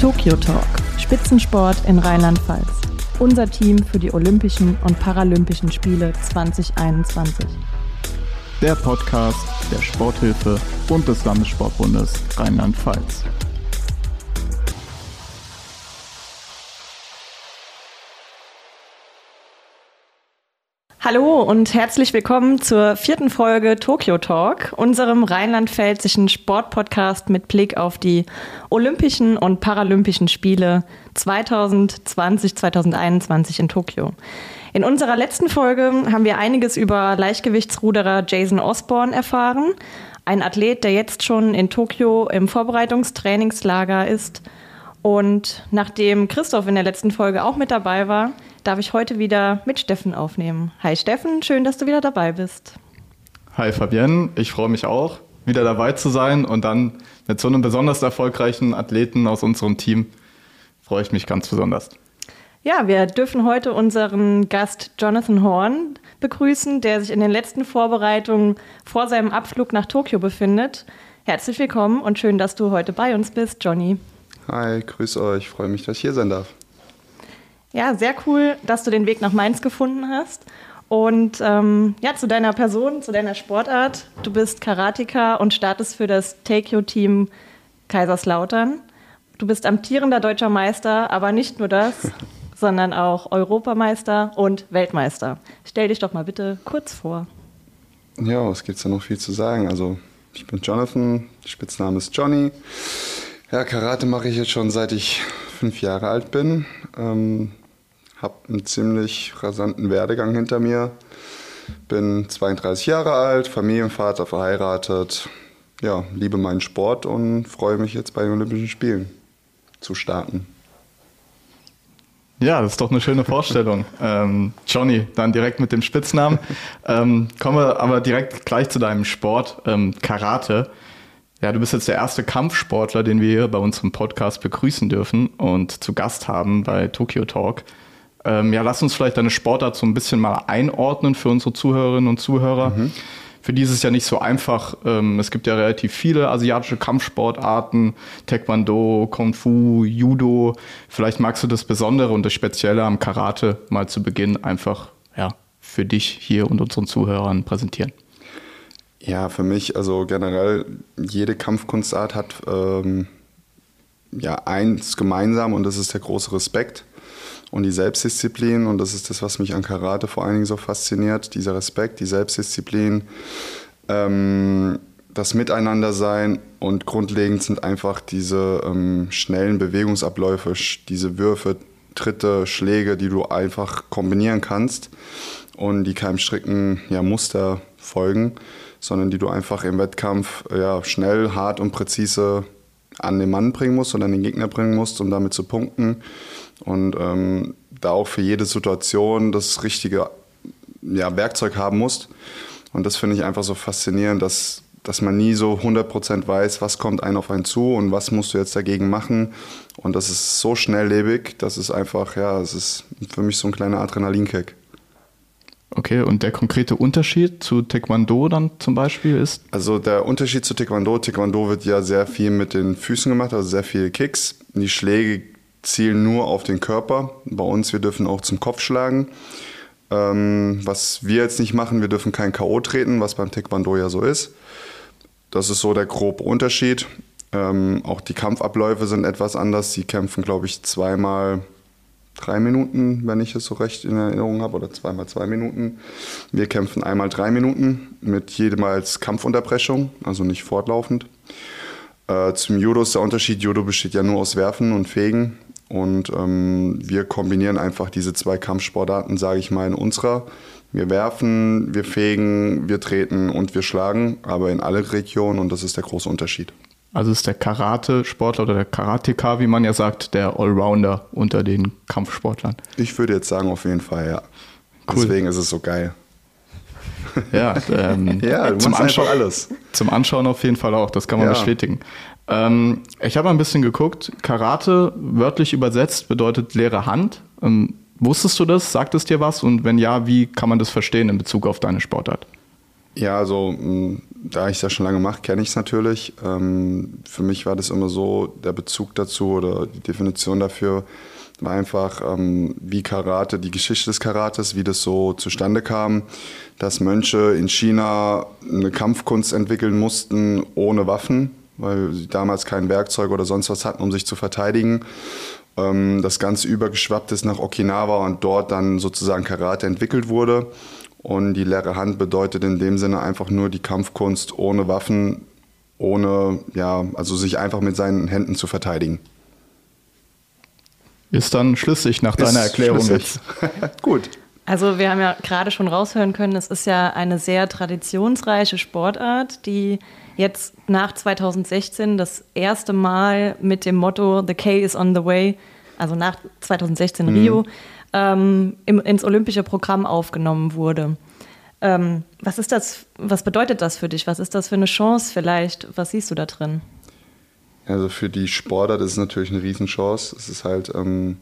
Tokyo Talk, Spitzensport in Rheinland-Pfalz. Unser Team für die Olympischen und Paralympischen Spiele 2021. Der Podcast der Sporthilfe und des Landessportbundes Rheinland-Pfalz. Hallo und herzlich willkommen zur vierten Folge Tokyo Talk, unserem rheinland-pfälzischen Sportpodcast mit Blick auf die Olympischen und Paralympischen Spiele 2020-2021 in Tokio. In unserer letzten Folge haben wir einiges über Leichtgewichtsruderer Jason Osborne erfahren, ein Athlet, der jetzt schon in Tokio im Vorbereitungstrainingslager ist. Und nachdem Christoph in der letzten Folge auch mit dabei war, darf ich heute wieder mit Steffen aufnehmen. Hi Steffen, schön, dass du wieder dabei bist. Hi Fabienne, ich freue mich auch, wieder dabei zu sein und dann mit so einem besonders erfolgreichen Athleten aus unserem Team freue ich mich ganz besonders. Ja, wir dürfen heute unseren Gast Jonathan Horn begrüßen, der sich in den letzten Vorbereitungen vor seinem Abflug nach Tokio befindet. Herzlich willkommen und schön, dass du heute bei uns bist, Johnny. Hi, grüß euch, freue mich, dass ich hier sein darf. Ja, sehr cool, dass du den Weg nach Mainz gefunden hast. Und ähm, ja, zu deiner Person, zu deiner Sportart. Du bist Karateka und startest für das Take-You-Team Kaiserslautern. Du bist amtierender deutscher Meister, aber nicht nur das, sondern auch Europameister und Weltmeister. Stell dich doch mal bitte kurz vor. Ja, was gibt es da noch viel zu sagen? Also, ich bin Jonathan, Spitzname ist Johnny. Ja, Karate mache ich jetzt schon seit ich fünf Jahre alt bin. Ähm, habe einen ziemlich rasanten Werdegang hinter mir. Bin 32 Jahre alt, Familienvater, verheiratet. Ja, liebe meinen Sport und freue mich jetzt bei den Olympischen Spielen zu starten. Ja, das ist doch eine schöne Vorstellung. ähm, Johnny, dann direkt mit dem Spitznamen. Ähm, kommen wir aber direkt gleich zu deinem Sport, ähm, Karate. Ja, du bist jetzt der erste Kampfsportler, den wir hier bei unserem Podcast begrüßen dürfen und zu Gast haben bei Tokyo Talk. Ähm, ja, lass uns vielleicht deine Sportart so ein bisschen mal einordnen für unsere Zuhörerinnen und Zuhörer. Mhm. Für die ist es ja nicht so einfach. Ähm, es gibt ja relativ viele asiatische Kampfsportarten, Taekwondo, Kung Fu, Judo. Vielleicht magst du das Besondere und das Spezielle am Karate mal zu Beginn einfach ja, für dich hier und unseren Zuhörern präsentieren. Ja, für mich, also generell, jede Kampfkunstart hat ähm, ja eins gemeinsam und das ist der große Respekt und die Selbstdisziplin. Und das ist das, was mich an Karate vor allen Dingen so fasziniert. Dieser Respekt, die Selbstdisziplin, ähm, das Miteinandersein und grundlegend sind einfach diese ähm, schnellen Bewegungsabläufe, diese Würfe, Tritte, Schläge, die du einfach kombinieren kannst und die keinem strikten ja, Muster folgen, sondern die du einfach im Wettkampf ja, schnell, hart und präzise an den Mann bringen musst oder an den Gegner bringen musst, um damit zu punkten und ähm, da auch für jede Situation das richtige ja, Werkzeug haben musst. Und das finde ich einfach so faszinierend, dass, dass man nie so 100% weiß, was kommt einem auf einen zu und was musst du jetzt dagegen machen. Und das ist so schnelllebig, das ist einfach, ja, es ist für mich so ein kleiner Adrenalinkick. Okay, und der konkrete Unterschied zu Taekwondo dann zum Beispiel ist? Also der Unterschied zu Taekwondo, Taekwondo wird ja sehr viel mit den Füßen gemacht, also sehr viele Kicks. Die Schläge zielen nur auf den Körper. Bei uns, wir dürfen auch zum Kopf schlagen. Ähm, was wir jetzt nicht machen, wir dürfen kein K.O. treten, was beim Taekwondo ja so ist. Das ist so der grobe Unterschied. Ähm, auch die Kampfabläufe sind etwas anders. Sie kämpfen, glaube ich, zweimal drei Minuten, wenn ich es so recht in Erinnerung habe, oder zweimal zwei Minuten. Wir kämpfen einmal drei Minuten mit jedemals Kampfunterbrechung, also nicht fortlaufend. Äh, zum Judo ist der Unterschied, Judo besteht ja nur aus Werfen und Fegen. Und ähm, wir kombinieren einfach diese zwei Kampfsportarten, sage ich mal, in unserer. Wir werfen, wir fegen, wir treten und wir schlagen, aber in alle Regionen und das ist der große Unterschied. Also ist der Karate-Sportler oder der Karateka, wie man ja sagt, der Allrounder unter den Kampfsportlern. Ich würde jetzt sagen, auf jeden Fall, ja. Cool. Deswegen ist es so geil. Ja, ähm, ja zum, Anschauen, alles. zum Anschauen auf jeden Fall auch, das kann man ja. bestätigen. Ähm, ich habe ein bisschen geguckt. Karate, wörtlich übersetzt, bedeutet leere Hand. Ähm, wusstest du das? Sagt es dir was? Und wenn ja, wie kann man das verstehen in Bezug auf deine Sportart? Ja, also da ich es ja schon lange mache, kenne ich es natürlich. Ähm, für mich war das immer so, der Bezug dazu oder die Definition dafür war einfach, ähm, wie Karate, die Geschichte des Karates, wie das so zustande kam, dass Mönche in China eine Kampfkunst entwickeln mussten ohne Waffen, weil sie damals kein Werkzeug oder sonst was hatten, um sich zu verteidigen. Ähm, das Ganze übergeschwappt ist nach Okinawa und dort dann sozusagen Karate entwickelt wurde. Und die leere Hand bedeutet in dem Sinne einfach nur die Kampfkunst ohne Waffen, ohne, ja, also sich einfach mit seinen Händen zu verteidigen. Ist dann schlüssig nach deiner Erklärung schlüssig. jetzt. Gut. Also wir haben ja gerade schon raushören können, es ist ja eine sehr traditionsreiche Sportart, die jetzt nach 2016 das erste Mal mit dem Motto The K is on the way, also nach 2016 mhm. Ähm, im, ins olympische Programm aufgenommen wurde. Ähm, was ist das, was bedeutet das für dich? Was ist das für eine Chance vielleicht? Was siehst du da drin? Also für die Sportler, das ist natürlich eine Riesenchance. Es ist halt, ähm,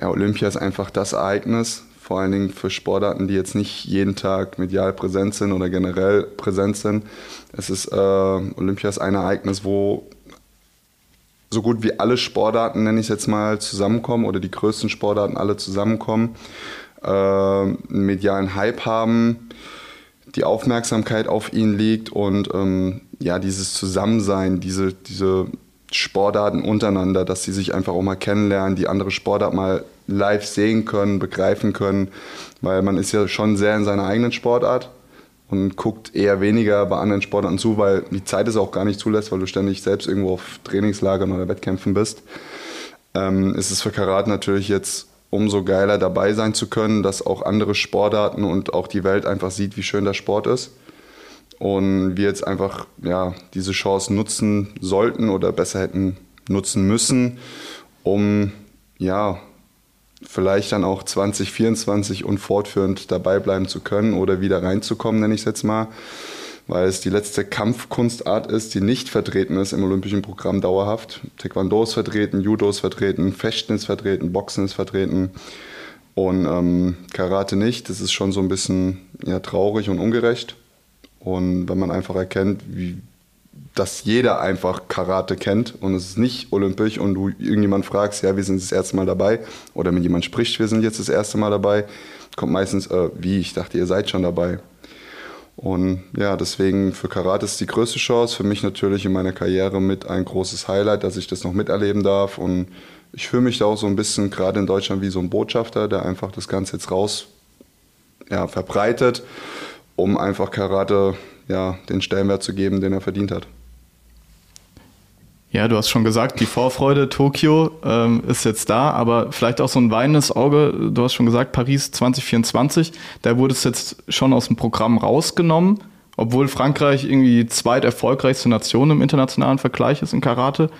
ja, Olympia ist einfach das Ereignis, vor allen Dingen für Sportarten, die jetzt nicht jeden Tag medial präsent sind oder generell präsent sind. Es ist, äh, Olympia ist ein Ereignis, wo so gut wie alle Sportarten, nenne ich es jetzt mal, zusammenkommen oder die größten Sportarten alle zusammenkommen, äh, einen medialen Hype haben, die Aufmerksamkeit auf ihn liegt und ähm, ja, dieses Zusammensein, diese, diese Sportarten untereinander, dass sie sich einfach auch mal kennenlernen, die andere Sportart mal live sehen können, begreifen können, weil man ist ja schon sehr in seiner eigenen Sportart und guckt eher weniger bei anderen Sportarten zu, weil die Zeit es auch gar nicht zulässt, weil du ständig selbst irgendwo auf Trainingslagern oder Wettkämpfen bist. Ähm, ist es für Karat natürlich jetzt umso geiler dabei sein zu können, dass auch andere Sportarten und auch die Welt einfach sieht, wie schön der Sport ist. Und wir jetzt einfach ja, diese Chance nutzen sollten oder besser hätten nutzen müssen, um ja, vielleicht dann auch 2024 und fortführend dabei bleiben zu können oder wieder reinzukommen, nenne ich es jetzt mal, weil es die letzte Kampfkunstart ist, die nicht vertreten ist im olympischen Programm dauerhaft. Taekwondo ist vertreten, Judo ist vertreten, Fechten ist vertreten, Boxen ist vertreten und ähm, Karate nicht. Das ist schon so ein bisschen ja, traurig und ungerecht. Und wenn man einfach erkennt, wie, dass jeder einfach Karate kennt und es ist nicht olympisch und du irgendjemand fragst, ja, wir sind das erste Mal dabei oder mit jemand spricht, wir sind jetzt das erste Mal dabei, kommt meistens, äh, wie, ich dachte, ihr seid schon dabei. Und ja, deswegen für Karate ist die größte Chance, für mich natürlich in meiner Karriere mit ein großes Highlight, dass ich das noch miterleben darf und ich fühle mich da auch so ein bisschen gerade in Deutschland wie so ein Botschafter, der einfach das Ganze jetzt raus ja, verbreitet, um einfach Karate ja, den Stellenwert zu geben, den er verdient hat. Ja, du hast schon gesagt, die Vorfreude Tokio ähm, ist jetzt da, aber vielleicht auch so ein weinendes Auge. Du hast schon gesagt, Paris 2024, da wurde es jetzt schon aus dem Programm rausgenommen, obwohl Frankreich irgendwie die zweiterfolgreichste Nation im internationalen Vergleich ist in Karate.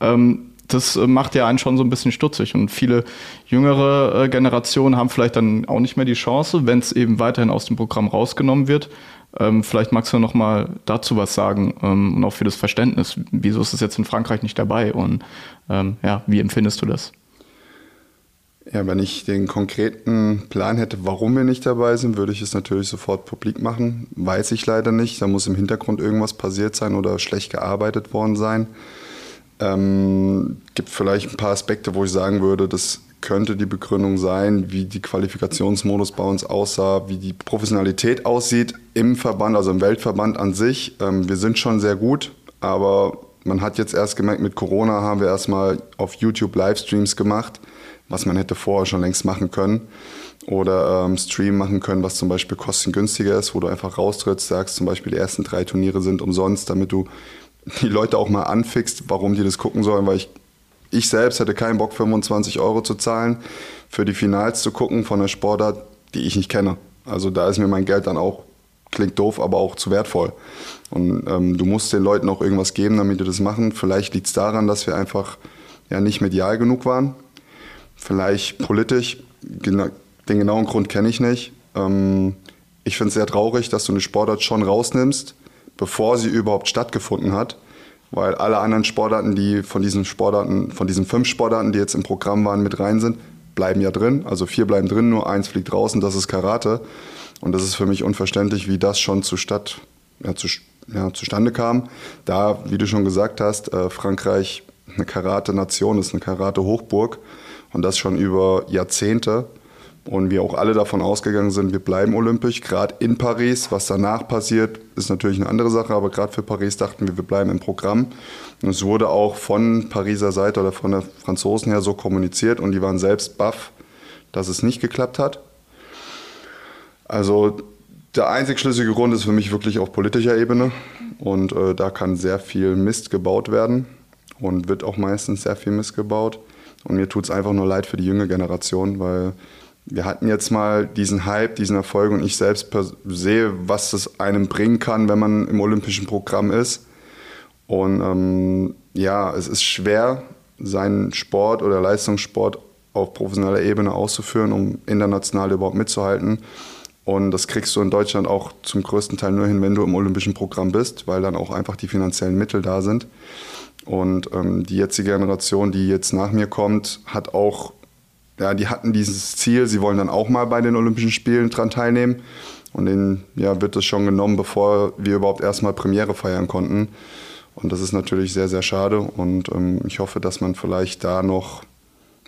Ähm, das äh, macht ja einen schon so ein bisschen stutzig und viele jüngere äh, Generationen haben vielleicht dann auch nicht mehr die Chance, wenn es eben weiterhin aus dem Programm rausgenommen wird. Ähm, vielleicht magst du noch mal dazu was sagen ähm, und auch für das Verständnis. Wieso ist es jetzt in Frankreich nicht dabei und ähm, ja, wie empfindest du das? Ja, wenn ich den konkreten Plan hätte, warum wir nicht dabei sind, würde ich es natürlich sofort publik machen. Weiß ich leider nicht. Da muss im Hintergrund irgendwas passiert sein oder schlecht gearbeitet worden sein. Ähm, gibt vielleicht ein paar Aspekte, wo ich sagen würde, das könnte die Begründung sein, wie die Qualifikationsmodus bei uns aussah, wie die Professionalität aussieht im Verband, also im Weltverband an sich. Ähm, wir sind schon sehr gut, aber man hat jetzt erst gemerkt, mit Corona haben wir erstmal auf YouTube Livestreams gemacht, was man hätte vorher schon längst machen können. Oder ähm, Stream machen können, was zum Beispiel kostengünstiger ist, wo du einfach raustrittst, sagst zum Beispiel, die ersten drei Turniere sind umsonst, damit du die Leute auch mal anfixt, warum die das gucken sollen, weil ich ich selbst hätte keinen Bock, 25 Euro zu zahlen, für die Finals zu gucken von einer Sportart, die ich nicht kenne. Also da ist mir mein Geld dann auch, klingt doof, aber auch zu wertvoll. Und ähm, du musst den Leuten auch irgendwas geben, damit die das machen. Vielleicht liegt es daran, dass wir einfach ja nicht medial genug waren. Vielleicht politisch. Den genauen Grund kenne ich nicht. Ähm, ich finde es sehr traurig, dass du eine Sportart schon rausnimmst, bevor sie überhaupt stattgefunden hat weil alle anderen Sportarten, die von diesen Sportarten, von diesen fünf Sportarten, die jetzt im Programm waren, mit rein sind, bleiben ja drin. Also vier bleiben drin, nur eins fliegt draußen, das ist Karate. Und das ist für mich unverständlich, wie das schon zu Stadt, ja, zu, ja, zustande kam. Da, wie du schon gesagt hast, äh, Frankreich eine Karate-Nation ist, eine Karate-Hochburg und das schon über Jahrzehnte. Und wir auch alle davon ausgegangen sind, wir bleiben olympisch, gerade in Paris. Was danach passiert, ist natürlich eine andere Sache, aber gerade für Paris dachten wir, wir bleiben im Programm. Und es wurde auch von Pariser Seite oder von der Franzosen her so kommuniziert und die waren selbst baff, dass es nicht geklappt hat. Also der einzig schlüssige Grund ist für mich wirklich auf politischer Ebene und äh, da kann sehr viel Mist gebaut werden und wird auch meistens sehr viel Mist gebaut. Und mir tut es einfach nur leid für die junge Generation, weil wir hatten jetzt mal diesen Hype, diesen Erfolg und ich selbst sehe, was es einem bringen kann, wenn man im olympischen Programm ist. Und ähm, ja, es ist schwer, seinen Sport oder Leistungssport auf professioneller Ebene auszuführen, um international überhaupt mitzuhalten. Und das kriegst du in Deutschland auch zum größten Teil nur hin, wenn du im olympischen Programm bist, weil dann auch einfach die finanziellen Mittel da sind. Und ähm, die jetzige Generation, die jetzt nach mir kommt, hat auch ja, die hatten dieses Ziel, sie wollen dann auch mal bei den Olympischen Spielen dran teilnehmen. Und denen ja, wird das schon genommen, bevor wir überhaupt erstmal Premiere feiern konnten. Und das ist natürlich sehr, sehr schade. Und ähm, ich hoffe, dass man vielleicht da noch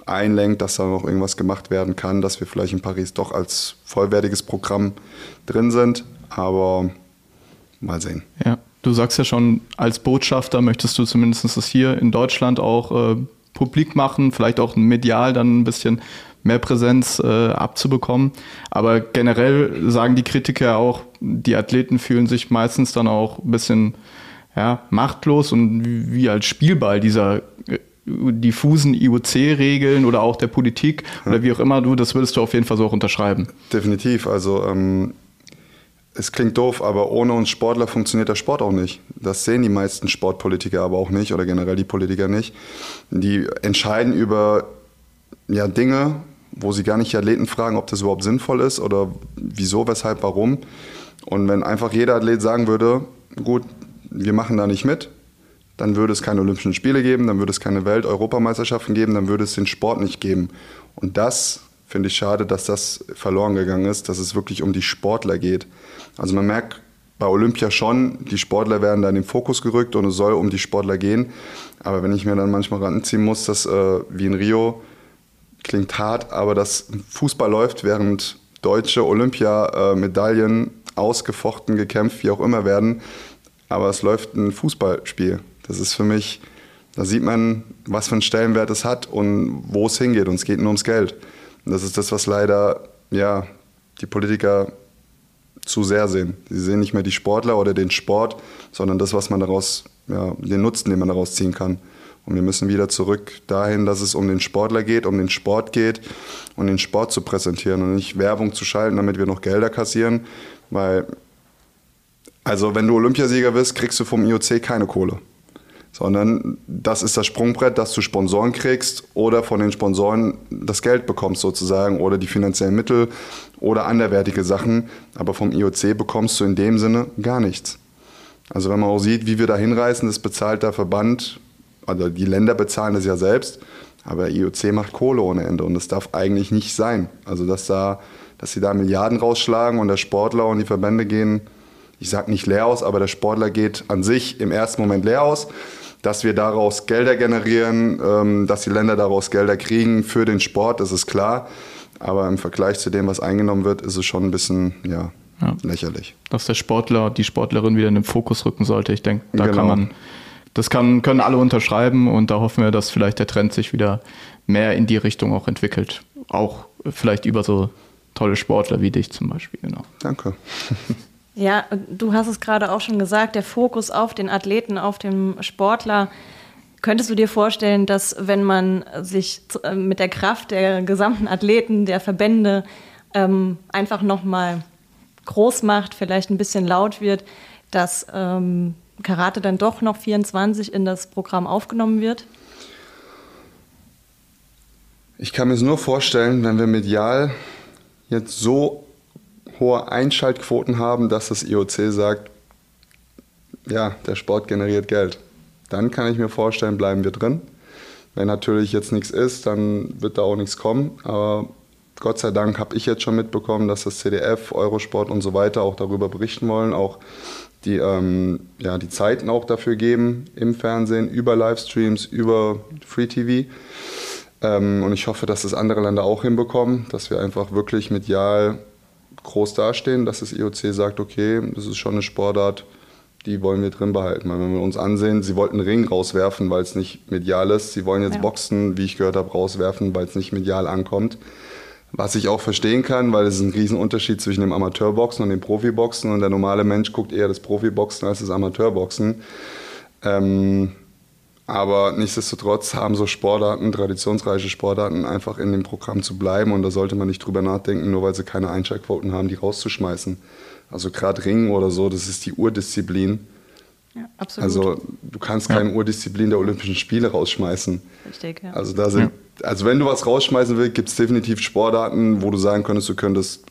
einlenkt, dass da noch irgendwas gemacht werden kann, dass wir vielleicht in Paris doch als vollwertiges Programm drin sind. Aber mal sehen. Ja, du sagst ja schon, als Botschafter möchtest du zumindest das hier in Deutschland auch äh, publik machen, vielleicht auch medial dann ein bisschen mehr Präsenz äh, abzubekommen. Aber generell sagen die Kritiker auch, die Athleten fühlen sich meistens dann auch ein bisschen ja, machtlos und wie als Spielball dieser äh, diffusen IOC-Regeln oder auch der Politik oder wie auch immer du, das würdest du auf jeden Fall so auch unterschreiben. Definitiv. Also ähm, es klingt doof, aber ohne uns Sportler funktioniert der Sport auch nicht. Das sehen die meisten Sportpolitiker aber auch nicht oder generell die Politiker nicht. Die entscheiden über ja, Dinge, wo sie gar nicht die Athleten fragen, ob das überhaupt sinnvoll ist oder wieso, weshalb, warum. Und wenn einfach jeder Athlet sagen würde, gut, wir machen da nicht mit, dann würde es keine Olympischen Spiele geben, dann würde es keine Welt-Europameisterschaften geben, dann würde es den Sport nicht geben. Und das finde ich schade, dass das verloren gegangen ist, dass es wirklich um die Sportler geht. Also man merkt bei Olympia schon, die Sportler werden da in den Fokus gerückt und es soll um die Sportler gehen. Aber wenn ich mir dann manchmal ranziehen muss, dass äh, wie in Rio, klingt hart, aber dass Fußball läuft, während deutsche Olympiamedaillen ausgefochten, gekämpft, wie auch immer werden, aber es läuft ein Fußballspiel. Das ist für mich, da sieht man, was für einen Stellenwert es hat und wo es hingeht und es geht nur ums Geld. Und das ist das, was leider ja, die Politiker zu sehr sehen. Sie sehen nicht mehr die Sportler oder den Sport, sondern das, was man daraus, ja, den Nutzen, den man daraus ziehen kann. Und wir müssen wieder zurück dahin, dass es um den Sportler geht, um den Sport geht und den Sport zu präsentieren und nicht Werbung zu schalten, damit wir noch Gelder kassieren. Weil, also wenn du Olympiasieger bist, kriegst du vom IOC keine Kohle sondern das ist das Sprungbrett, dass du Sponsoren kriegst oder von den Sponsoren das Geld bekommst sozusagen oder die finanziellen Mittel oder anderwertige Sachen. Aber vom IOC bekommst du in dem Sinne gar nichts. Also wenn man auch sieht, wie wir da hinreißen, das bezahlt der Verband, also die Länder bezahlen das ja selbst, aber IOC macht Kohle ohne Ende und das darf eigentlich nicht sein. Also dass, da, dass sie da Milliarden rausschlagen und der Sportler und die Verbände gehen, ich sage nicht leer aus, aber der Sportler geht an sich im ersten Moment leer aus dass wir daraus Gelder generieren, ähm, dass die Länder daraus Gelder kriegen für den Sport, das ist klar. Aber im Vergleich zu dem, was eingenommen wird, ist es schon ein bisschen ja, ja. lächerlich. Dass der Sportler, die Sportlerin wieder in den Fokus rücken sollte. Ich denke, da genau. kann man, das kann, können alle unterschreiben und da hoffen wir, dass vielleicht der Trend sich wieder mehr in die Richtung auch entwickelt. Auch vielleicht über so tolle Sportler wie dich zum Beispiel. Genau. Danke. Ja, du hast es gerade auch schon gesagt, der Fokus auf den Athleten, auf den Sportler. Könntest du dir vorstellen, dass wenn man sich äh, mit der Kraft der gesamten Athleten, der Verbände ähm, einfach nochmal groß macht, vielleicht ein bisschen laut wird, dass ähm, Karate dann doch noch 24 in das Programm aufgenommen wird? Ich kann mir es nur vorstellen, wenn wir medial jetzt so hohe Einschaltquoten haben, dass das IOC sagt, ja, der Sport generiert Geld. Dann kann ich mir vorstellen, bleiben wir drin. Wenn natürlich jetzt nichts ist, dann wird da auch nichts kommen. Aber Gott sei Dank habe ich jetzt schon mitbekommen, dass das CDF, Eurosport und so weiter auch darüber berichten wollen, auch die ähm, ja, die Zeiten auch dafür geben im Fernsehen, über Livestreams, über Free TV. Ähm, und ich hoffe, dass das andere Länder auch hinbekommen, dass wir einfach wirklich medial groß dastehen, dass das IOC sagt, okay, das ist schon eine Sportart, die wollen wir drin behalten. Weil wenn wir uns ansehen, sie wollten Ring rauswerfen, weil es nicht medial ist. Sie wollen jetzt ja. Boxen, wie ich gehört habe, rauswerfen, weil es nicht medial ankommt. Was ich auch verstehen kann, weil es ist ein Riesenunterschied zwischen dem Amateurboxen und dem Profiboxen und der normale Mensch guckt eher das Profiboxen als das Amateurboxen. Ähm, aber nichtsdestotrotz haben so Sportarten, traditionsreiche Sportarten, einfach in dem Programm zu bleiben und da sollte man nicht drüber nachdenken, nur weil sie keine Einschaltquoten haben, die rauszuschmeißen. Also gerade Ringen oder so, das ist die Urdisziplin. Ja, absolut. Also du kannst keine ja. Urdisziplin der Olympischen Spiele rausschmeißen. Richtig, ja. Also da sind, ja. also wenn du was rausschmeißen willst, gibt es definitiv Sportarten, wo du sagen könntest, du könntest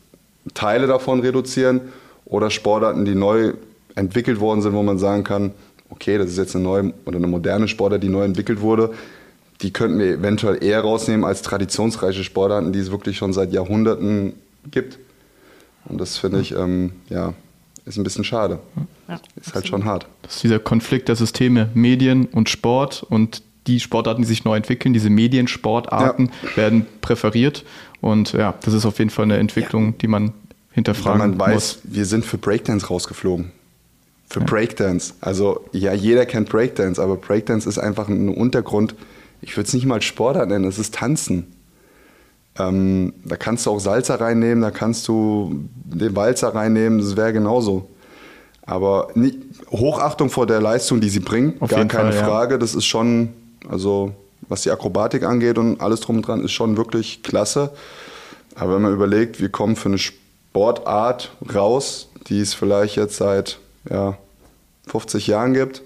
Teile davon reduzieren oder Sportarten, die neu entwickelt worden sind, wo man sagen kann, okay, das ist jetzt eine neue oder eine moderne Sportart, die neu entwickelt wurde. Die könnten wir eventuell eher rausnehmen als traditionsreiche Sportarten, die es wirklich schon seit Jahrhunderten gibt. Und das finde ich, ähm, ja, ist ein bisschen schade. Ja, ist halt schon hart. Das ist dieser Konflikt der Systeme Medien und Sport und die Sportarten, die sich neu entwickeln, diese Mediensportarten ja. werden präferiert. Und ja, das ist auf jeden Fall eine Entwicklung, ja. die man hinterfragen Weil man weiß, muss. wir sind für Breakdance rausgeflogen. Für. Breakdance. Also ja, jeder kennt Breakdance, aber Breakdance ist einfach ein Untergrund. Ich würde es nicht mal Sportart nennen, es ist Tanzen. Ähm, da kannst du auch Salzer reinnehmen, da kannst du den Walzer reinnehmen, das wäre genauso. Aber nicht, Hochachtung vor der Leistung, die sie bringen, Auf gar keine Fall, Frage. Ja. Das ist schon, also was die Akrobatik angeht und alles drum und dran, ist schon wirklich klasse. Aber wenn man überlegt, wir kommen für eine Sportart raus, die es vielleicht jetzt seit ja, 50 Jahren gibt,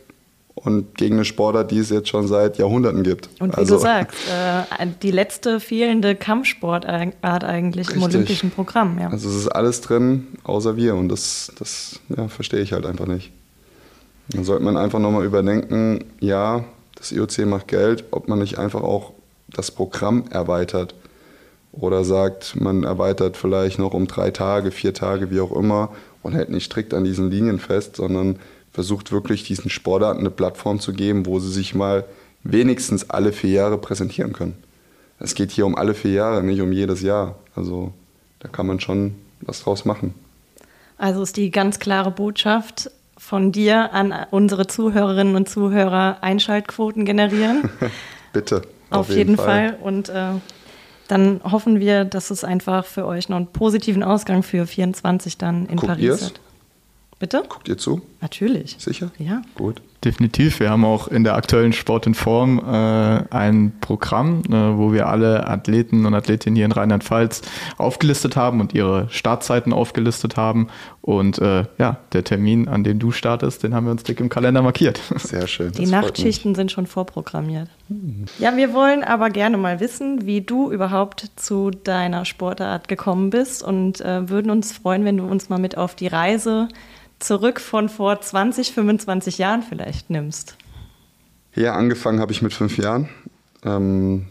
und gegen eine Sportart, die es jetzt schon seit Jahrhunderten gibt. Und wie also, du sagst, äh, die letzte fehlende Kampfsportart eigentlich richtig. im olympischen Programm. Ja. Also es ist alles drin, außer wir und das, das ja, verstehe ich halt einfach nicht. Dann sollte man einfach nochmal überdenken, ja, das IOC macht Geld, ob man nicht einfach auch das Programm erweitert oder sagt, man erweitert vielleicht noch um drei Tage, vier Tage, wie auch immer und hält nicht strikt an diesen Linien fest, sondern versucht wirklich diesen Sportarten eine Plattform zu geben, wo sie sich mal wenigstens alle vier Jahre präsentieren können. Es geht hier um alle vier Jahre, nicht um jedes Jahr. Also da kann man schon was draus machen. Also ist die ganz klare Botschaft von dir an unsere Zuhörerinnen und Zuhörer Einschaltquoten generieren. Bitte. Auf, auf jeden, jeden Fall. Fall. Und äh, dann hoffen wir, dass es einfach für euch noch einen positiven Ausgang für 24 dann in Guckt Paris ihr's? hat. Bitte? Guckt ihr zu? Natürlich. Sicher? Ja. Gut. Definitiv. Wir haben auch in der aktuellen Sport in Form äh, ein Programm, äh, wo wir alle Athleten und Athletinnen hier in Rheinland-Pfalz aufgelistet haben und ihre Startzeiten aufgelistet haben. Und äh, ja, der Termin, an dem du startest, den haben wir uns dick im Kalender markiert. Sehr schön. Die Nachtschichten sind schon vorprogrammiert. Mhm. Ja, wir wollen aber gerne mal wissen, wie du überhaupt zu deiner Sportart gekommen bist und äh, würden uns freuen, wenn du uns mal mit auf die Reise zurück von vor 20, 25 Jahren vielleicht nimmst? Ja, angefangen habe ich mit fünf Jahren. Ähm,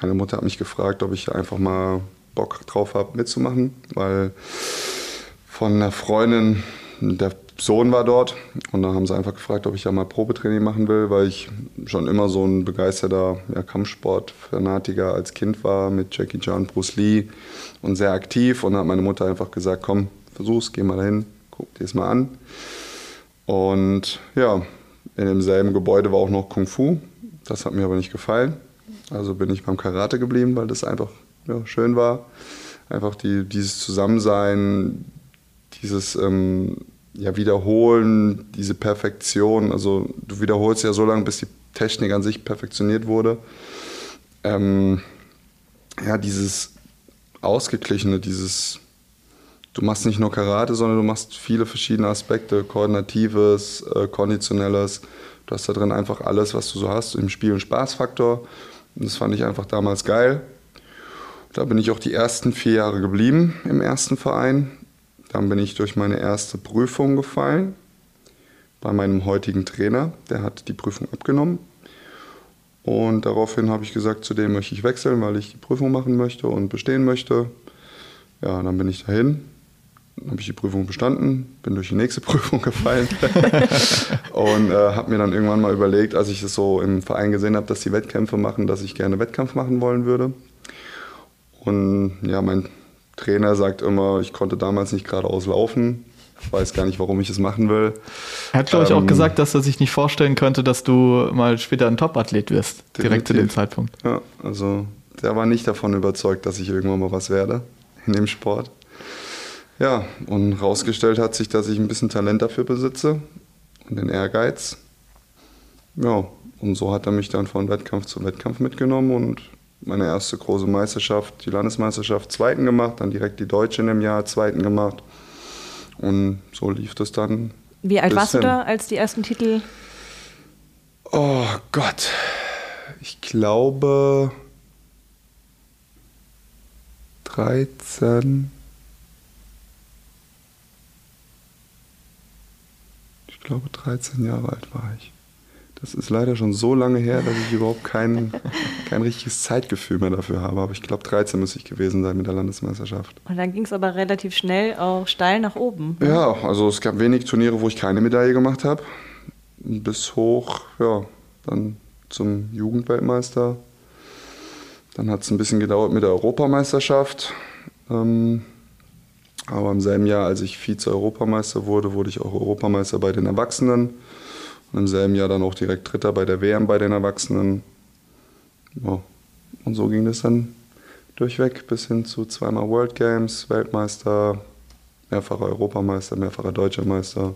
meine Mutter hat mich gefragt, ob ich einfach mal Bock drauf habe, mitzumachen, weil von einer Freundin, der Sohn war dort und da haben sie einfach gefragt, ob ich ja mal Probetraining machen will, weil ich schon immer so ein begeisterter ja, Kampfsport-Fanatiker als Kind war mit Jackie Chan, Bruce Lee und sehr aktiv und da hat meine Mutter einfach gesagt, komm, versuch's, geh mal dahin, guck dir das mal an. Und ja, in demselben Gebäude war auch noch Kung Fu. Das hat mir aber nicht gefallen. Also bin ich beim Karate geblieben, weil das einfach ja, schön war. Einfach die, dieses Zusammensein, dieses ähm, ja, Wiederholen, diese Perfektion. Also du wiederholst ja so lange, bis die Technik an sich perfektioniert wurde. Ähm, ja, dieses Ausgeglichene, dieses du machst nicht nur Karate, sondern du machst viele verschiedene Aspekte, Koordinatives, äh, Konditionelles. Du hast da drin einfach alles, was du so hast im Spiel- und Spaßfaktor. Und das fand ich einfach damals geil. Da bin ich auch die ersten vier Jahre geblieben im ersten Verein. Dann bin ich durch meine erste Prüfung gefallen bei meinem heutigen Trainer. Der hat die Prüfung abgenommen. Und daraufhin habe ich gesagt, zu dem möchte ich wechseln, weil ich die Prüfung machen möchte und bestehen möchte. Ja, dann bin ich dahin habe ich die Prüfung bestanden, bin durch die nächste Prüfung gefallen und äh, habe mir dann irgendwann mal überlegt, als ich es so im Verein gesehen habe, dass die Wettkämpfe machen, dass ich gerne Wettkampf machen wollen würde. Und ja, mein Trainer sagt immer, ich konnte damals nicht geradeaus laufen. Ich weiß gar nicht, warum ich es machen will. Er hat, glaube ich, auch ähm, gesagt, dass er sich nicht vorstellen könnte, dass du mal später ein Top-Athlet wirst. Definitiv. Direkt zu dem Zeitpunkt. Ja, also der war nicht davon überzeugt, dass ich irgendwann mal was werde in dem Sport. Ja, und rausgestellt hat sich, dass ich ein bisschen Talent dafür besitze und den Ehrgeiz. Ja, und so hat er mich dann von Wettkampf zu Wettkampf mitgenommen und meine erste große Meisterschaft, die Landesmeisterschaft, zweiten gemacht, dann direkt die Deutsche in dem Jahr, zweiten gemacht. Und so lief das dann. Wie alt warst du da, als die ersten Titel? Oh Gott, ich glaube 13. Ich glaube 13 Jahre alt war ich. Das ist leider schon so lange her, dass ich überhaupt kein, kein richtiges Zeitgefühl mehr dafür habe. Aber ich glaube, 13 muss ich gewesen sein mit der Landesmeisterschaft. Und dann ging es aber relativ schnell auch steil nach oben. Ne? Ja, also es gab wenig Turniere, wo ich keine Medaille gemacht habe. Bis hoch, ja, dann zum Jugendweltmeister. Dann hat es ein bisschen gedauert mit der Europameisterschaft. Ähm, aber im selben Jahr, als ich Vize-Europameister wurde, wurde ich auch Europameister bei den Erwachsenen. Und im selben Jahr dann auch direkt Dritter bei der WM bei den Erwachsenen. Ja. Und so ging das dann durchweg bis hin zu zweimal World Games, Weltmeister, mehrfacher Europameister, mehrfacher Deutscher Meister.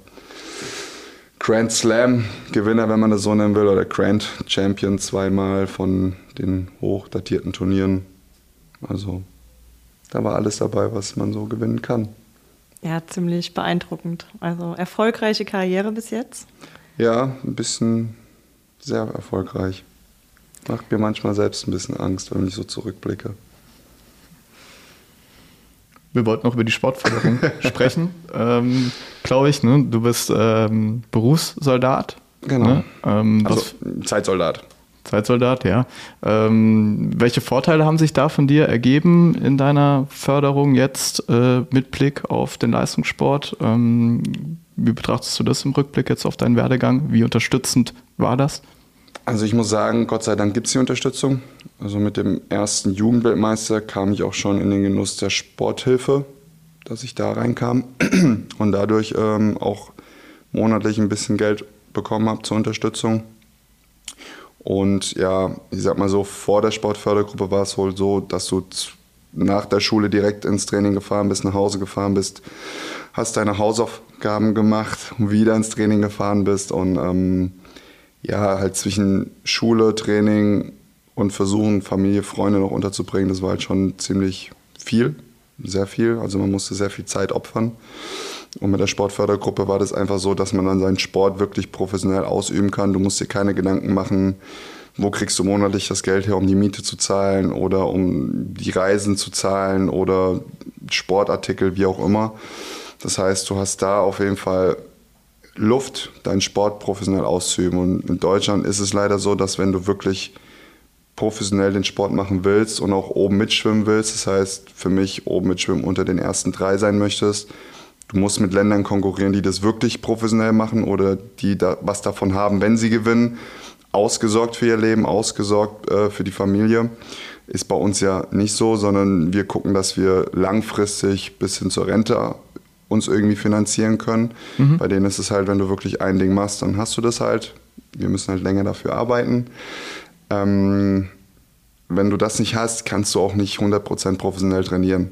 Grand Slam Gewinner, wenn man das so nennen will, oder Grand Champion zweimal von den hochdatierten Turnieren. Also da war alles dabei, was man so gewinnen kann. Ja, ziemlich beeindruckend. Also erfolgreiche Karriere bis jetzt. Ja, ein bisschen sehr erfolgreich. Macht mir manchmal selbst ein bisschen Angst, wenn ich so zurückblicke. Wir wollten noch über die Sportförderung sprechen, ähm, glaube ich. Ne? Du bist ähm, Berufssoldat. Genau. Ne? Ähm, also Zeitsoldat. Zeitsoldat, ja. Ähm, welche Vorteile haben sich da von dir ergeben in deiner Förderung jetzt äh, mit Blick auf den Leistungssport? Ähm, wie betrachtest du das im Rückblick jetzt auf deinen Werdegang? Wie unterstützend war das? Also ich muss sagen, Gott sei Dank gibt es die Unterstützung. Also mit dem ersten Jugendweltmeister kam ich auch schon in den Genuss der Sporthilfe, dass ich da reinkam und dadurch ähm, auch monatlich ein bisschen Geld bekommen habe zur Unterstützung. Und ja, ich sag mal so, vor der Sportfördergruppe war es wohl so, dass du nach der Schule direkt ins Training gefahren bist, nach Hause gefahren bist, hast deine Hausaufgaben gemacht, wieder ins Training gefahren bist und ähm, ja, halt zwischen Schule, Training und versuchen, Familie, Freunde noch unterzubringen, das war halt schon ziemlich viel, sehr viel. Also man musste sehr viel Zeit opfern. Und mit der Sportfördergruppe war das einfach so, dass man dann seinen Sport wirklich professionell ausüben kann. Du musst dir keine Gedanken machen, wo kriegst du monatlich das Geld her, um die Miete zu zahlen oder um die Reisen zu zahlen oder Sportartikel, wie auch immer. Das heißt, du hast da auf jeden Fall Luft, deinen Sport professionell auszuüben. Und in Deutschland ist es leider so, dass wenn du wirklich professionell den Sport machen willst und auch oben mitschwimmen willst, das heißt für mich oben mitschwimmen unter den ersten drei sein möchtest, du musst mit Ländern konkurrieren, die das wirklich professionell machen oder die da was davon haben, wenn sie gewinnen ausgesorgt für ihr Leben, ausgesorgt äh, für die Familie. Ist bei uns ja nicht so, sondern wir gucken, dass wir langfristig bis hin zur Rente uns irgendwie finanzieren können. Mhm. Bei denen ist es halt, wenn du wirklich ein Ding machst, dann hast du das halt. Wir müssen halt länger dafür arbeiten. Ähm, wenn du das nicht hast, kannst du auch nicht 100% professionell trainieren.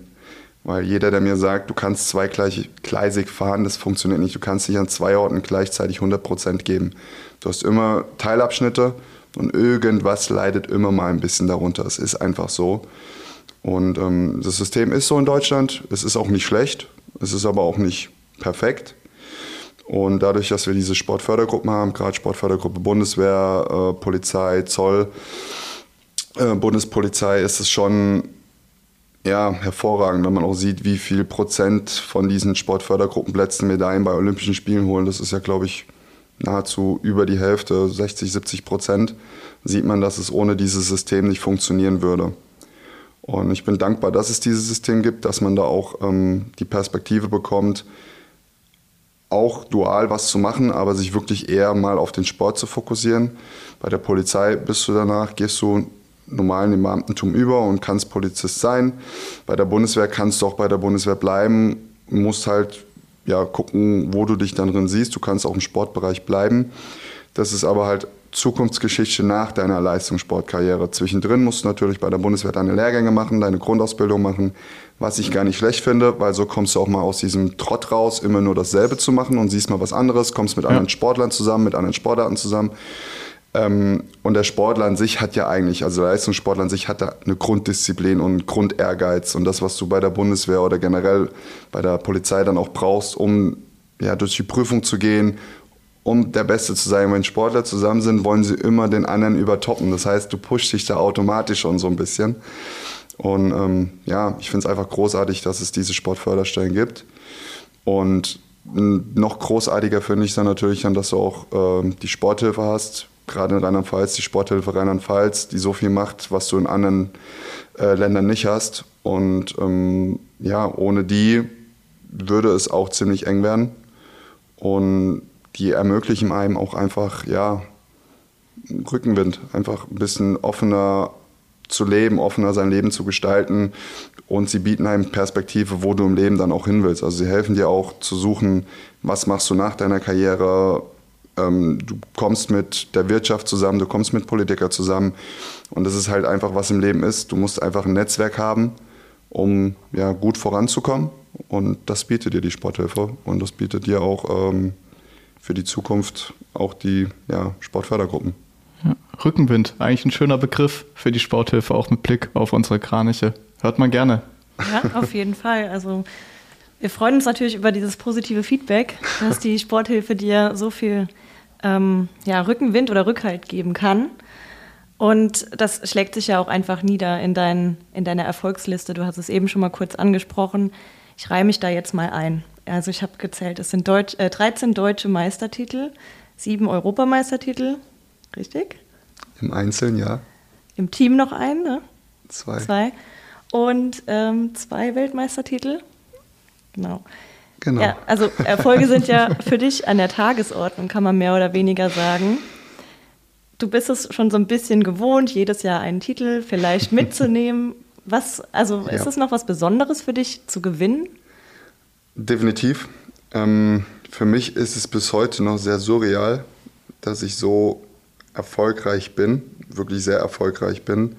Weil jeder, der mir sagt, du kannst zweigleisig fahren, das funktioniert nicht. Du kannst nicht an zwei Orten gleichzeitig 100% geben. Du hast immer Teilabschnitte und irgendwas leidet immer mal ein bisschen darunter. Es ist einfach so. Und ähm, das System ist so in Deutschland. Es ist auch nicht schlecht. Es ist aber auch nicht perfekt. Und dadurch, dass wir diese Sportfördergruppen haben, gerade Sportfördergruppe Bundeswehr, äh, Polizei, Zoll, äh, Bundespolizei, ist es schon ja, hervorragend, wenn man auch sieht, wie viel Prozent von diesen Sportfördergruppenplätzen Medaillen bei Olympischen Spielen holen. Das ist ja, glaube ich, nahezu über die Hälfte, 60, 70 Prozent, sieht man, dass es ohne dieses System nicht funktionieren würde. Und ich bin dankbar, dass es dieses System gibt, dass man da auch ähm, die Perspektive bekommt, auch dual was zu machen, aber sich wirklich eher mal auf den Sport zu fokussieren. Bei der Polizei bist du danach, gehst du normal in den Beamtentum über und kannst Polizist sein. Bei der Bundeswehr kannst du auch bei der Bundeswehr bleiben, musst halt ja, gucken, wo du dich dann drin siehst. Du kannst auch im Sportbereich bleiben. Das ist aber halt Zukunftsgeschichte nach deiner Leistungssportkarriere. Zwischendrin musst du natürlich bei der Bundeswehr deine Lehrgänge machen, deine Grundausbildung machen, was ich gar nicht schlecht finde, weil so kommst du auch mal aus diesem Trott raus, immer nur dasselbe zu machen und siehst mal was anderes, kommst mit ja. anderen Sportlern zusammen, mit anderen Sportarten zusammen. Ähm, und der Sportler an sich hat ja eigentlich, also der Leistungssportler an sich hat da eine Grunddisziplin und Grundehrgeiz und das, was du bei der Bundeswehr oder generell bei der Polizei dann auch brauchst, um ja, durch die Prüfung zu gehen, um der Beste zu sein. Wenn Sportler zusammen sind, wollen sie immer den anderen übertoppen. Das heißt, du pushst dich da automatisch schon so ein bisschen. Und ähm, ja, ich finde es einfach großartig, dass es diese Sportförderstellen gibt. Und noch großartiger finde ich dann natürlich dann, dass du auch äh, die Sporthilfe hast, gerade in Rheinland-Pfalz, die Sporthilfe Rheinland-Pfalz, die so viel macht, was du in anderen äh, Ländern nicht hast. Und ähm, ja, ohne die würde es auch ziemlich eng werden. Und die ermöglichen einem auch einfach, ja, Rückenwind, einfach ein bisschen offener zu leben, offener sein Leben zu gestalten. Und sie bieten einem Perspektive, wo du im Leben dann auch hin willst. Also sie helfen dir auch zu suchen, was machst du nach deiner Karriere. Ähm, du kommst mit der Wirtschaft zusammen, du kommst mit Politikern zusammen. Und das ist halt einfach, was im Leben ist. Du musst einfach ein Netzwerk haben, um ja, gut voranzukommen. Und das bietet dir die Sporthilfe. Und das bietet dir auch ähm, für die Zukunft auch die ja, Sportfördergruppen. Ja, Rückenwind, eigentlich ein schöner Begriff für die Sporthilfe, auch mit Blick auf unsere Kraniche. Hört man gerne. Ja, auf jeden Fall. Also wir freuen uns natürlich über dieses positive Feedback, dass die Sporthilfe dir so viel ähm, ja, Rückenwind oder Rückhalt geben kann. Und das schlägt sich ja auch einfach nieder in, dein, in deiner Erfolgsliste. Du hast es eben schon mal kurz angesprochen. Ich reihe mich da jetzt mal ein. Also ich habe gezählt, es sind Deutsch, äh, 13 deutsche Meistertitel, sieben Europameistertitel, richtig? Im Einzelnen, ja. Im Team noch ein, ne? Zwei. Zwei. Und ähm, zwei Weltmeistertitel. Genau. Genau. Ja, also Erfolge sind ja für dich an der Tagesordnung, kann man mehr oder weniger sagen. Du bist es schon so ein bisschen gewohnt, jedes Jahr einen Titel vielleicht mitzunehmen. Was, also ist es noch was Besonderes für dich zu gewinnen? Definitiv. Ähm, für mich ist es bis heute noch sehr surreal, dass ich so erfolgreich bin, wirklich sehr erfolgreich bin.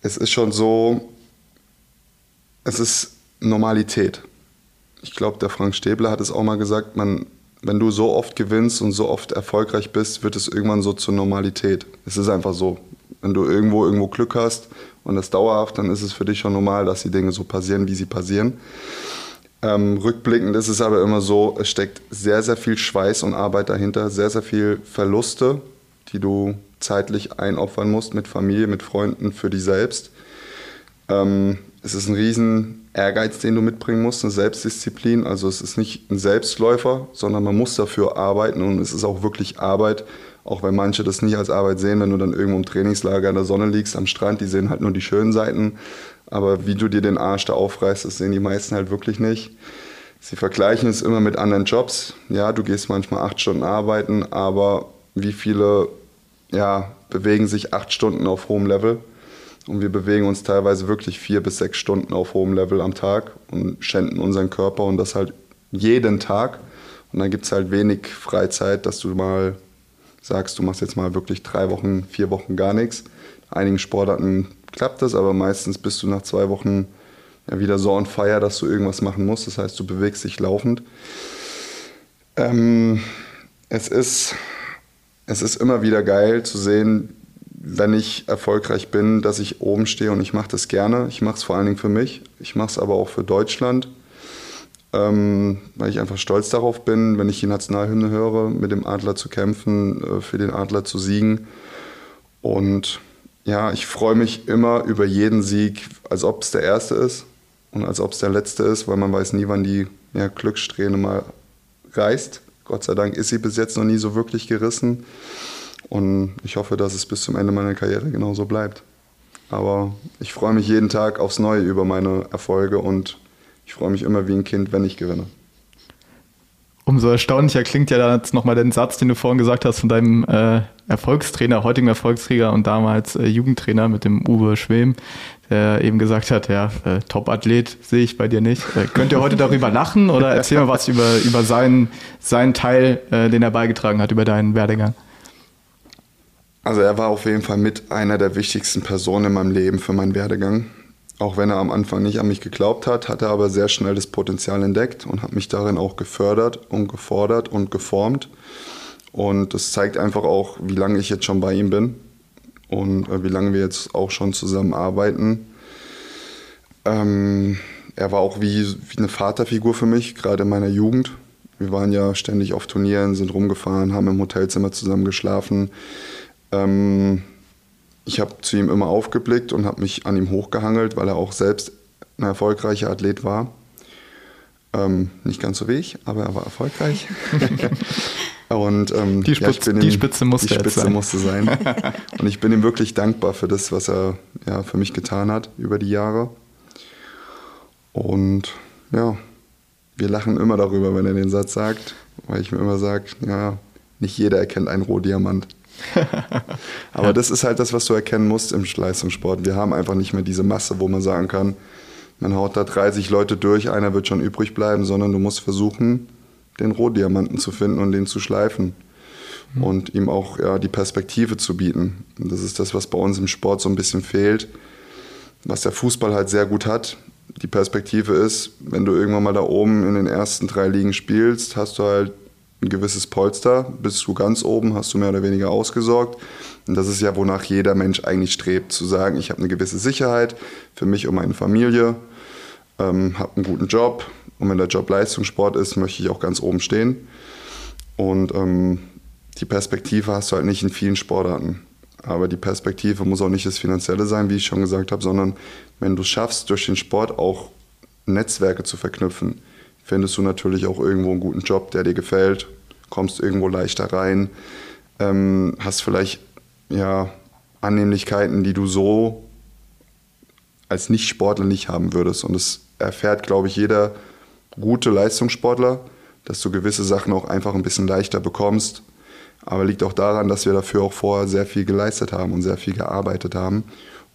Es ist schon so, es ist Normalität. Ich glaube, der Frank Stäbler hat es auch mal gesagt, man, wenn du so oft gewinnst und so oft erfolgreich bist, wird es irgendwann so zur Normalität. Es ist einfach so. Wenn du irgendwo irgendwo Glück hast und das dauerhaft, dann ist es für dich schon normal, dass die Dinge so passieren, wie sie passieren. Ähm, rückblickend ist es aber immer so, es steckt sehr, sehr viel Schweiß und Arbeit dahinter, sehr, sehr viel Verluste, die du zeitlich einopfern musst mit Familie, mit Freunden, für dich selbst. Ähm, es ist ein riesen Ehrgeiz, den du mitbringen musst, eine Selbstdisziplin. Also es ist nicht ein Selbstläufer, sondern man muss dafür arbeiten und es ist auch wirklich Arbeit, auch wenn manche das nicht als Arbeit sehen, wenn du dann irgendwo im Trainingslager in der Sonne liegst am Strand, die sehen halt nur die schönen Seiten. Aber wie du dir den Arsch da aufreißt, das sehen die meisten halt wirklich nicht. Sie vergleichen es immer mit anderen Jobs. Ja, du gehst manchmal acht Stunden arbeiten, aber wie viele ja, bewegen sich acht Stunden auf hohem Level? Und wir bewegen uns teilweise wirklich vier bis sechs Stunden auf hohem Level am Tag und schänden unseren Körper und das halt jeden Tag. Und dann gibt es halt wenig Freizeit, dass du mal sagst, du machst jetzt mal wirklich drei Wochen, vier Wochen gar nichts. Einigen Sportarten klappt das, aber meistens bist du nach zwei Wochen ja wieder so on fire, dass du irgendwas machen musst. Das heißt, du bewegst dich laufend. Ähm, es, ist, es ist immer wieder geil zu sehen, wenn ich erfolgreich bin, dass ich oben stehe und ich mache das gerne. Ich mache es vor allen Dingen für mich. Ich mache es aber auch für Deutschland, ähm, weil ich einfach stolz darauf bin, wenn ich die Nationalhymne höre, mit dem Adler zu kämpfen, äh, für den Adler zu siegen. Und ja, ich freue mich immer über jeden Sieg, als ob es der erste ist und als ob es der letzte ist, weil man weiß nie, wann die ja, Glückssträhne mal reißt. Gott sei Dank ist sie bis jetzt noch nie so wirklich gerissen. Und ich hoffe, dass es bis zum Ende meiner Karriere genauso bleibt. Aber ich freue mich jeden Tag aufs Neue über meine Erfolge und ich freue mich immer wie ein Kind, wenn ich gewinne. Umso erstaunlicher klingt ja dann jetzt nochmal der Satz, den du vorhin gesagt hast von deinem äh, Erfolgstrainer, heutigen Erfolgsträger und damals äh, Jugendtrainer mit dem Uwe Schwem, der eben gesagt hat, ja, äh, Top-Athlet sehe ich bei dir nicht. Äh, könnt ihr heute darüber lachen oder erzähl mal was über, über seinen, seinen Teil, äh, den er beigetragen hat, über deinen Werdegang? Also er war auf jeden Fall mit einer der wichtigsten Personen in meinem Leben für meinen Werdegang. Auch wenn er am Anfang nicht an mich geglaubt hat, hat er aber sehr schnell das Potenzial entdeckt und hat mich darin auch gefördert und gefordert und geformt. Und das zeigt einfach auch, wie lange ich jetzt schon bei ihm bin und äh, wie lange wir jetzt auch schon zusammenarbeiten. Ähm, er war auch wie, wie eine Vaterfigur für mich, gerade in meiner Jugend. Wir waren ja ständig auf Turnieren, sind rumgefahren, haben im Hotelzimmer zusammen geschlafen. Ähm, ich habe zu ihm immer aufgeblickt und habe mich an ihm hochgehangelt, weil er auch selbst ein erfolgreicher Athlet war. Ähm, nicht ganz so wie ich, aber er war erfolgreich. und ähm, die, Spitze, ja, die ihm, Spitze musste, die Spitze sein. musste sein. und ich bin ihm wirklich dankbar für das, was er ja, für mich getan hat über die Jahre. Und ja, wir lachen immer darüber, wenn er den Satz sagt, weil ich mir immer sage, ja, nicht jeder erkennt einen Rohdiamant. Aber ja. das ist halt das, was du erkennen musst im Leistungssport. Wir haben einfach nicht mehr diese Masse, wo man sagen kann, man haut da 30 Leute durch, einer wird schon übrig bleiben, sondern du musst versuchen, den Rohdiamanten zu finden und den zu schleifen. Mhm. Und ihm auch ja, die Perspektive zu bieten. Und das ist das, was bei uns im Sport so ein bisschen fehlt, was der Fußball halt sehr gut hat. Die Perspektive ist, wenn du irgendwann mal da oben in den ersten drei Ligen spielst, hast du halt ein gewisses Polster. Bist du ganz oben, hast du mehr oder weniger ausgesorgt. Und das ist ja, wonach jeder Mensch eigentlich strebt, zu sagen, ich habe eine gewisse Sicherheit für mich und meine Familie, ähm, habe einen guten Job und wenn der Job Leistungssport ist, möchte ich auch ganz oben stehen. Und ähm, die Perspektive hast du halt nicht in vielen Sportarten. Aber die Perspektive muss auch nicht das Finanzielle sein, wie ich schon gesagt habe, sondern wenn du es schaffst, durch den Sport auch Netzwerke zu verknüpfen, findest du natürlich auch irgendwo einen guten Job, der dir gefällt, kommst irgendwo leichter rein, ähm, hast vielleicht ja, Annehmlichkeiten, die du so als Nicht-Sportler nicht haben würdest. Und das erfährt, glaube ich, jeder gute Leistungssportler, dass du gewisse Sachen auch einfach ein bisschen leichter bekommst. Aber liegt auch daran, dass wir dafür auch vorher sehr viel geleistet haben und sehr viel gearbeitet haben.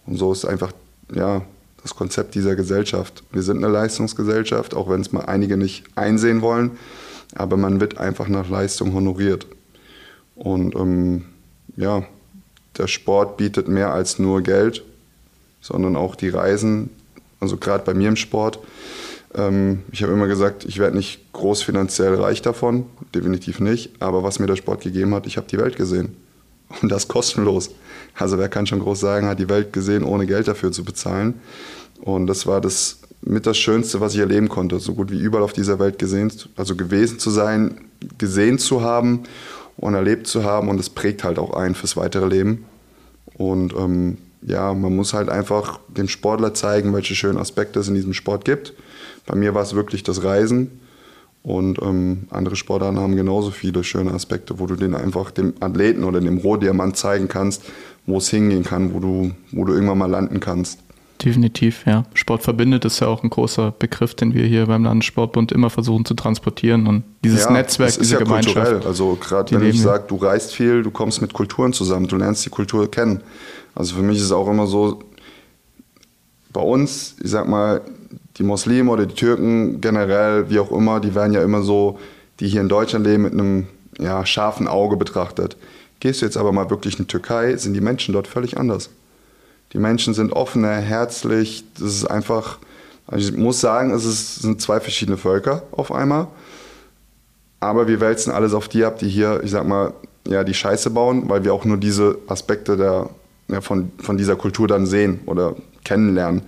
Und so ist einfach ja, das Konzept dieser Gesellschaft. Wir sind eine Leistungsgesellschaft, auch wenn es mal einige nicht einsehen wollen, aber man wird einfach nach Leistung honoriert. Und ähm, ja, der Sport bietet mehr als nur Geld, sondern auch die Reisen, also gerade bei mir im Sport. Ähm, ich habe immer gesagt, ich werde nicht groß finanziell reich davon, definitiv nicht, aber was mir der Sport gegeben hat, ich habe die Welt gesehen. Und das kostenlos. Also wer kann schon groß sagen, hat die Welt gesehen, ohne Geld dafür zu bezahlen. Und das war das mit das Schönste, was ich erleben konnte. So gut wie überall auf dieser Welt gesehen, also gewesen zu sein, gesehen zu haben und erlebt zu haben. Und das prägt halt auch ein fürs weitere Leben. Und ähm, ja, man muss halt einfach dem Sportler zeigen, welche schönen Aspekte es in diesem Sport gibt. Bei mir war es wirklich das Reisen. Und ähm, andere Sportarten haben genauso viele schöne Aspekte, wo du den einfach dem Athleten oder dem Rohdiamant zeigen kannst, wo es hingehen kann, wo du, wo du irgendwann mal landen kannst. Definitiv, ja. Sport verbindet ist ja auch ein großer Begriff, den wir hier beim Landessportbund immer versuchen zu transportieren und dieses ja, Netzwerk, das ist diese ja Gemeinschaft. Kulturell. Also gerade wenn ich sage, du reist viel, du kommst mit Kulturen zusammen, du lernst die Kultur kennen. Also für mich ist es auch immer so, bei uns, ich sag mal, die Muslime oder die Türken generell, wie auch immer, die werden ja immer so, die hier in Deutschland leben, mit einem ja, scharfen Auge betrachtet. Gehst du jetzt aber mal wirklich in die Türkei, sind die Menschen dort völlig anders. Die Menschen sind offener, herzlich. Das ist einfach, also ich muss sagen, es ist, sind zwei verschiedene Völker auf einmal. Aber wir wälzen alles auf die ab, die hier, ich sag mal, ja, die Scheiße bauen, weil wir auch nur diese Aspekte der, ja, von, von dieser Kultur dann sehen oder kennenlernen.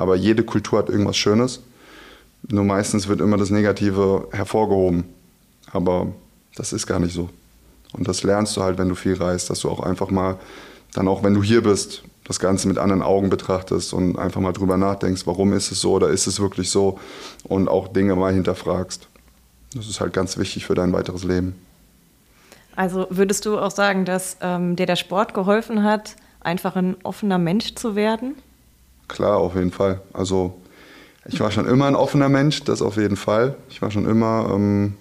Aber jede Kultur hat irgendwas Schönes. Nur meistens wird immer das Negative hervorgehoben. Aber das ist gar nicht so. Und das lernst du halt, wenn du viel reist, dass du auch einfach mal, dann auch wenn du hier bist, das Ganze mit anderen Augen betrachtest und einfach mal drüber nachdenkst, warum ist es so oder ist es wirklich so und auch Dinge mal hinterfragst. Das ist halt ganz wichtig für dein weiteres Leben. Also würdest du auch sagen, dass ähm, dir der Sport geholfen hat, einfach ein offener Mensch zu werden? Klar, auf jeden Fall. Also ich war schon immer ein offener Mensch, das auf jeden Fall. Ich war schon immer ähm,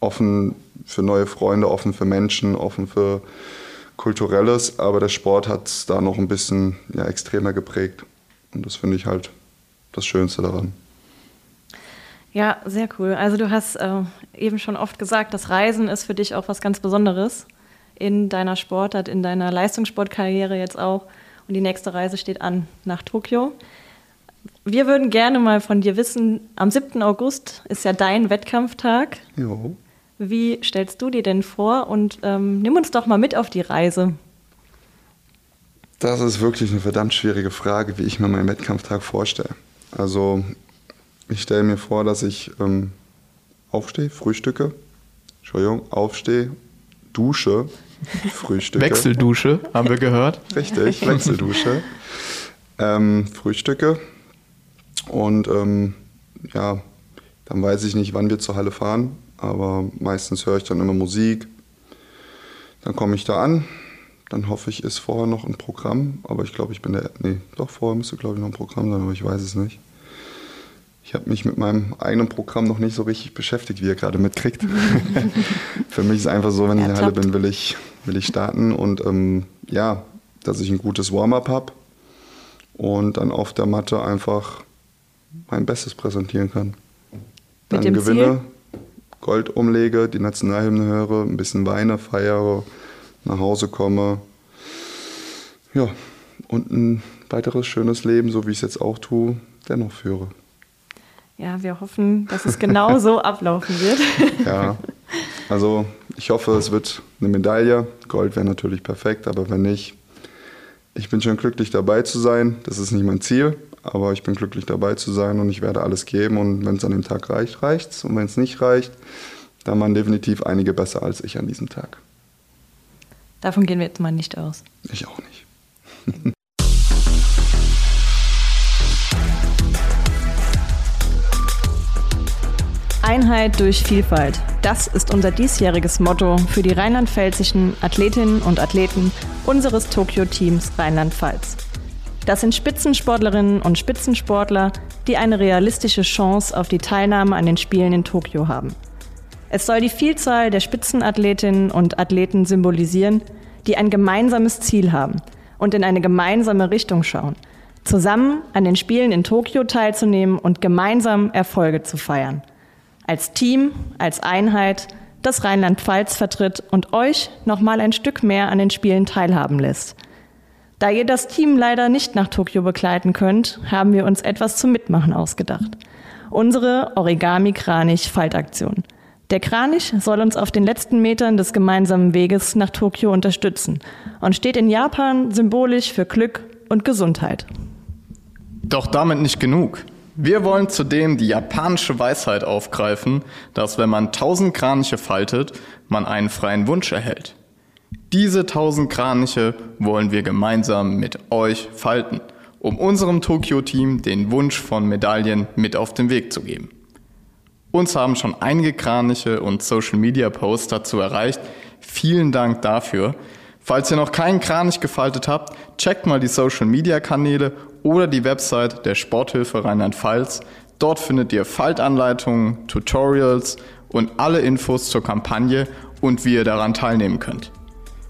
offen für neue Freunde, offen für Menschen, offen für Kulturelles, aber der Sport hat es da noch ein bisschen ja, extremer geprägt. Und das finde ich halt das Schönste daran. Ja, sehr cool. Also du hast äh, eben schon oft gesagt, das Reisen ist für dich auch was ganz Besonderes in deiner Sportart, in deiner Leistungssportkarriere jetzt auch. Und die nächste Reise steht an nach Tokio. Wir würden gerne mal von dir wissen, am 7. August ist ja dein Wettkampftag. Jo. Wie stellst du dir denn vor? Und ähm, nimm uns doch mal mit auf die Reise. Das ist wirklich eine verdammt schwierige Frage, wie ich mir meinen Wettkampftag vorstelle. Also ich stelle mir vor, dass ich ähm, aufstehe, frühstücke, Entschuldigung, aufstehe, dusche, frühstücke. Wechseldusche, haben wir gehört. Richtig, Wechseldusche. ähm, frühstücke und ähm, ja, dann weiß ich nicht, wann wir zur Halle fahren, aber meistens höre ich dann immer Musik. Dann komme ich da an, dann hoffe ich, ist vorher noch ein Programm, aber ich glaube, ich bin der, nee, doch vorher müsste glaube ich noch ein Programm sein, aber ich weiß es nicht. Ich habe mich mit meinem eigenen Programm noch nicht so richtig beschäftigt, wie ihr gerade mitkriegt. Für mich ist es einfach so, wenn ich in der Halle bin, will ich, will ich starten und ähm, ja, dass ich ein gutes Warm-up habe und dann auf der Matte einfach mein Bestes präsentieren kann. Dann Mit dem gewinne, Ziel? Gold umlege, die Nationalhymne höre, ein bisschen weine, feiere, nach Hause komme. Ja, und ein weiteres schönes Leben, so wie ich es jetzt auch tue, dennoch führe. Ja, wir hoffen, dass es genau so ablaufen wird. Ja, also ich hoffe, es wird eine Medaille. Gold wäre natürlich perfekt, aber wenn nicht, ich bin schon glücklich dabei zu sein. Das ist nicht mein Ziel, aber ich bin glücklich dabei zu sein und ich werde alles geben. Und wenn es an dem Tag reicht, reicht's. Und wenn es nicht reicht, dann waren definitiv einige besser als ich an diesem Tag. Davon gehen wir jetzt mal nicht aus. Ich auch nicht. Einheit durch Vielfalt. Das ist unser diesjähriges Motto für die rheinland-pfälzischen Athletinnen und Athleten unseres Tokio-Teams Rheinland-Pfalz. Das sind Spitzensportlerinnen und Spitzensportler, die eine realistische Chance auf die Teilnahme an den Spielen in Tokio haben. Es soll die Vielzahl der Spitzenathletinnen und Athleten symbolisieren, die ein gemeinsames Ziel haben und in eine gemeinsame Richtung schauen, zusammen an den Spielen in Tokio teilzunehmen und gemeinsam Erfolge zu feiern. Als Team, als Einheit, das Rheinland-Pfalz vertritt und euch noch mal ein Stück mehr an den Spielen teilhaben lässt. Da ihr das Team leider nicht nach Tokio begleiten könnt, haben wir uns etwas zum Mitmachen ausgedacht. Unsere Origami-Kranich-Faltaktion. Der Kranich soll uns auf den letzten Metern des gemeinsamen Weges nach Tokio unterstützen und steht in Japan symbolisch für Glück und Gesundheit. Doch damit nicht genug. Wir wollen zudem die japanische Weisheit aufgreifen, dass wenn man tausend Kraniche faltet, man einen freien Wunsch erhält. Diese tausend Kraniche wollen wir gemeinsam mit euch falten, um unserem Tokio-Team den Wunsch von Medaillen mit auf den Weg zu geben. Uns haben schon einige Kraniche und Social-Media-Posts dazu erreicht. Vielen Dank dafür. Falls ihr noch keinen Kranich gefaltet habt, checkt mal die Social-Media-Kanäle oder die Website der Sporthilfe Rheinland-Pfalz. Dort findet ihr Faltanleitungen, Tutorials und alle Infos zur Kampagne und wie ihr daran teilnehmen könnt.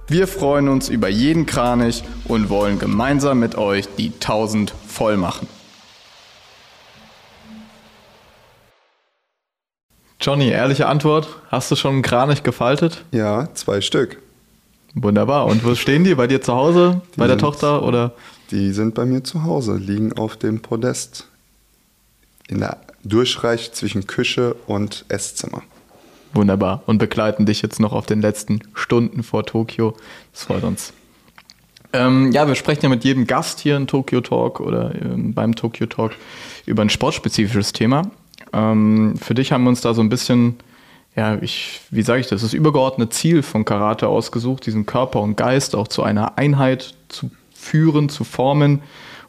Wir freuen uns über jeden Kranich und wollen gemeinsam mit euch die 1000 voll machen. Johnny, ehrliche Antwort. Hast du schon einen Kranich gefaltet? Ja, zwei Stück. Wunderbar. Und wo stehen die? Bei dir zu Hause? Die bei der sind- Tochter? Oder? Die sind bei mir zu Hause, liegen auf dem Podest. In der Durchreich zwischen Küche und Esszimmer. Wunderbar. Und begleiten dich jetzt noch auf den letzten Stunden vor Tokio. Das freut uns. Ähm, ja, wir sprechen ja mit jedem Gast hier in Tokyo Talk oder ähm, beim Tokyo Talk über ein sportspezifisches Thema. Ähm, für dich haben wir uns da so ein bisschen, ja, ich, wie sage ich das, das übergeordnete Ziel von Karate ausgesucht, diesen Körper und Geist auch zu einer Einheit zu führen, zu formen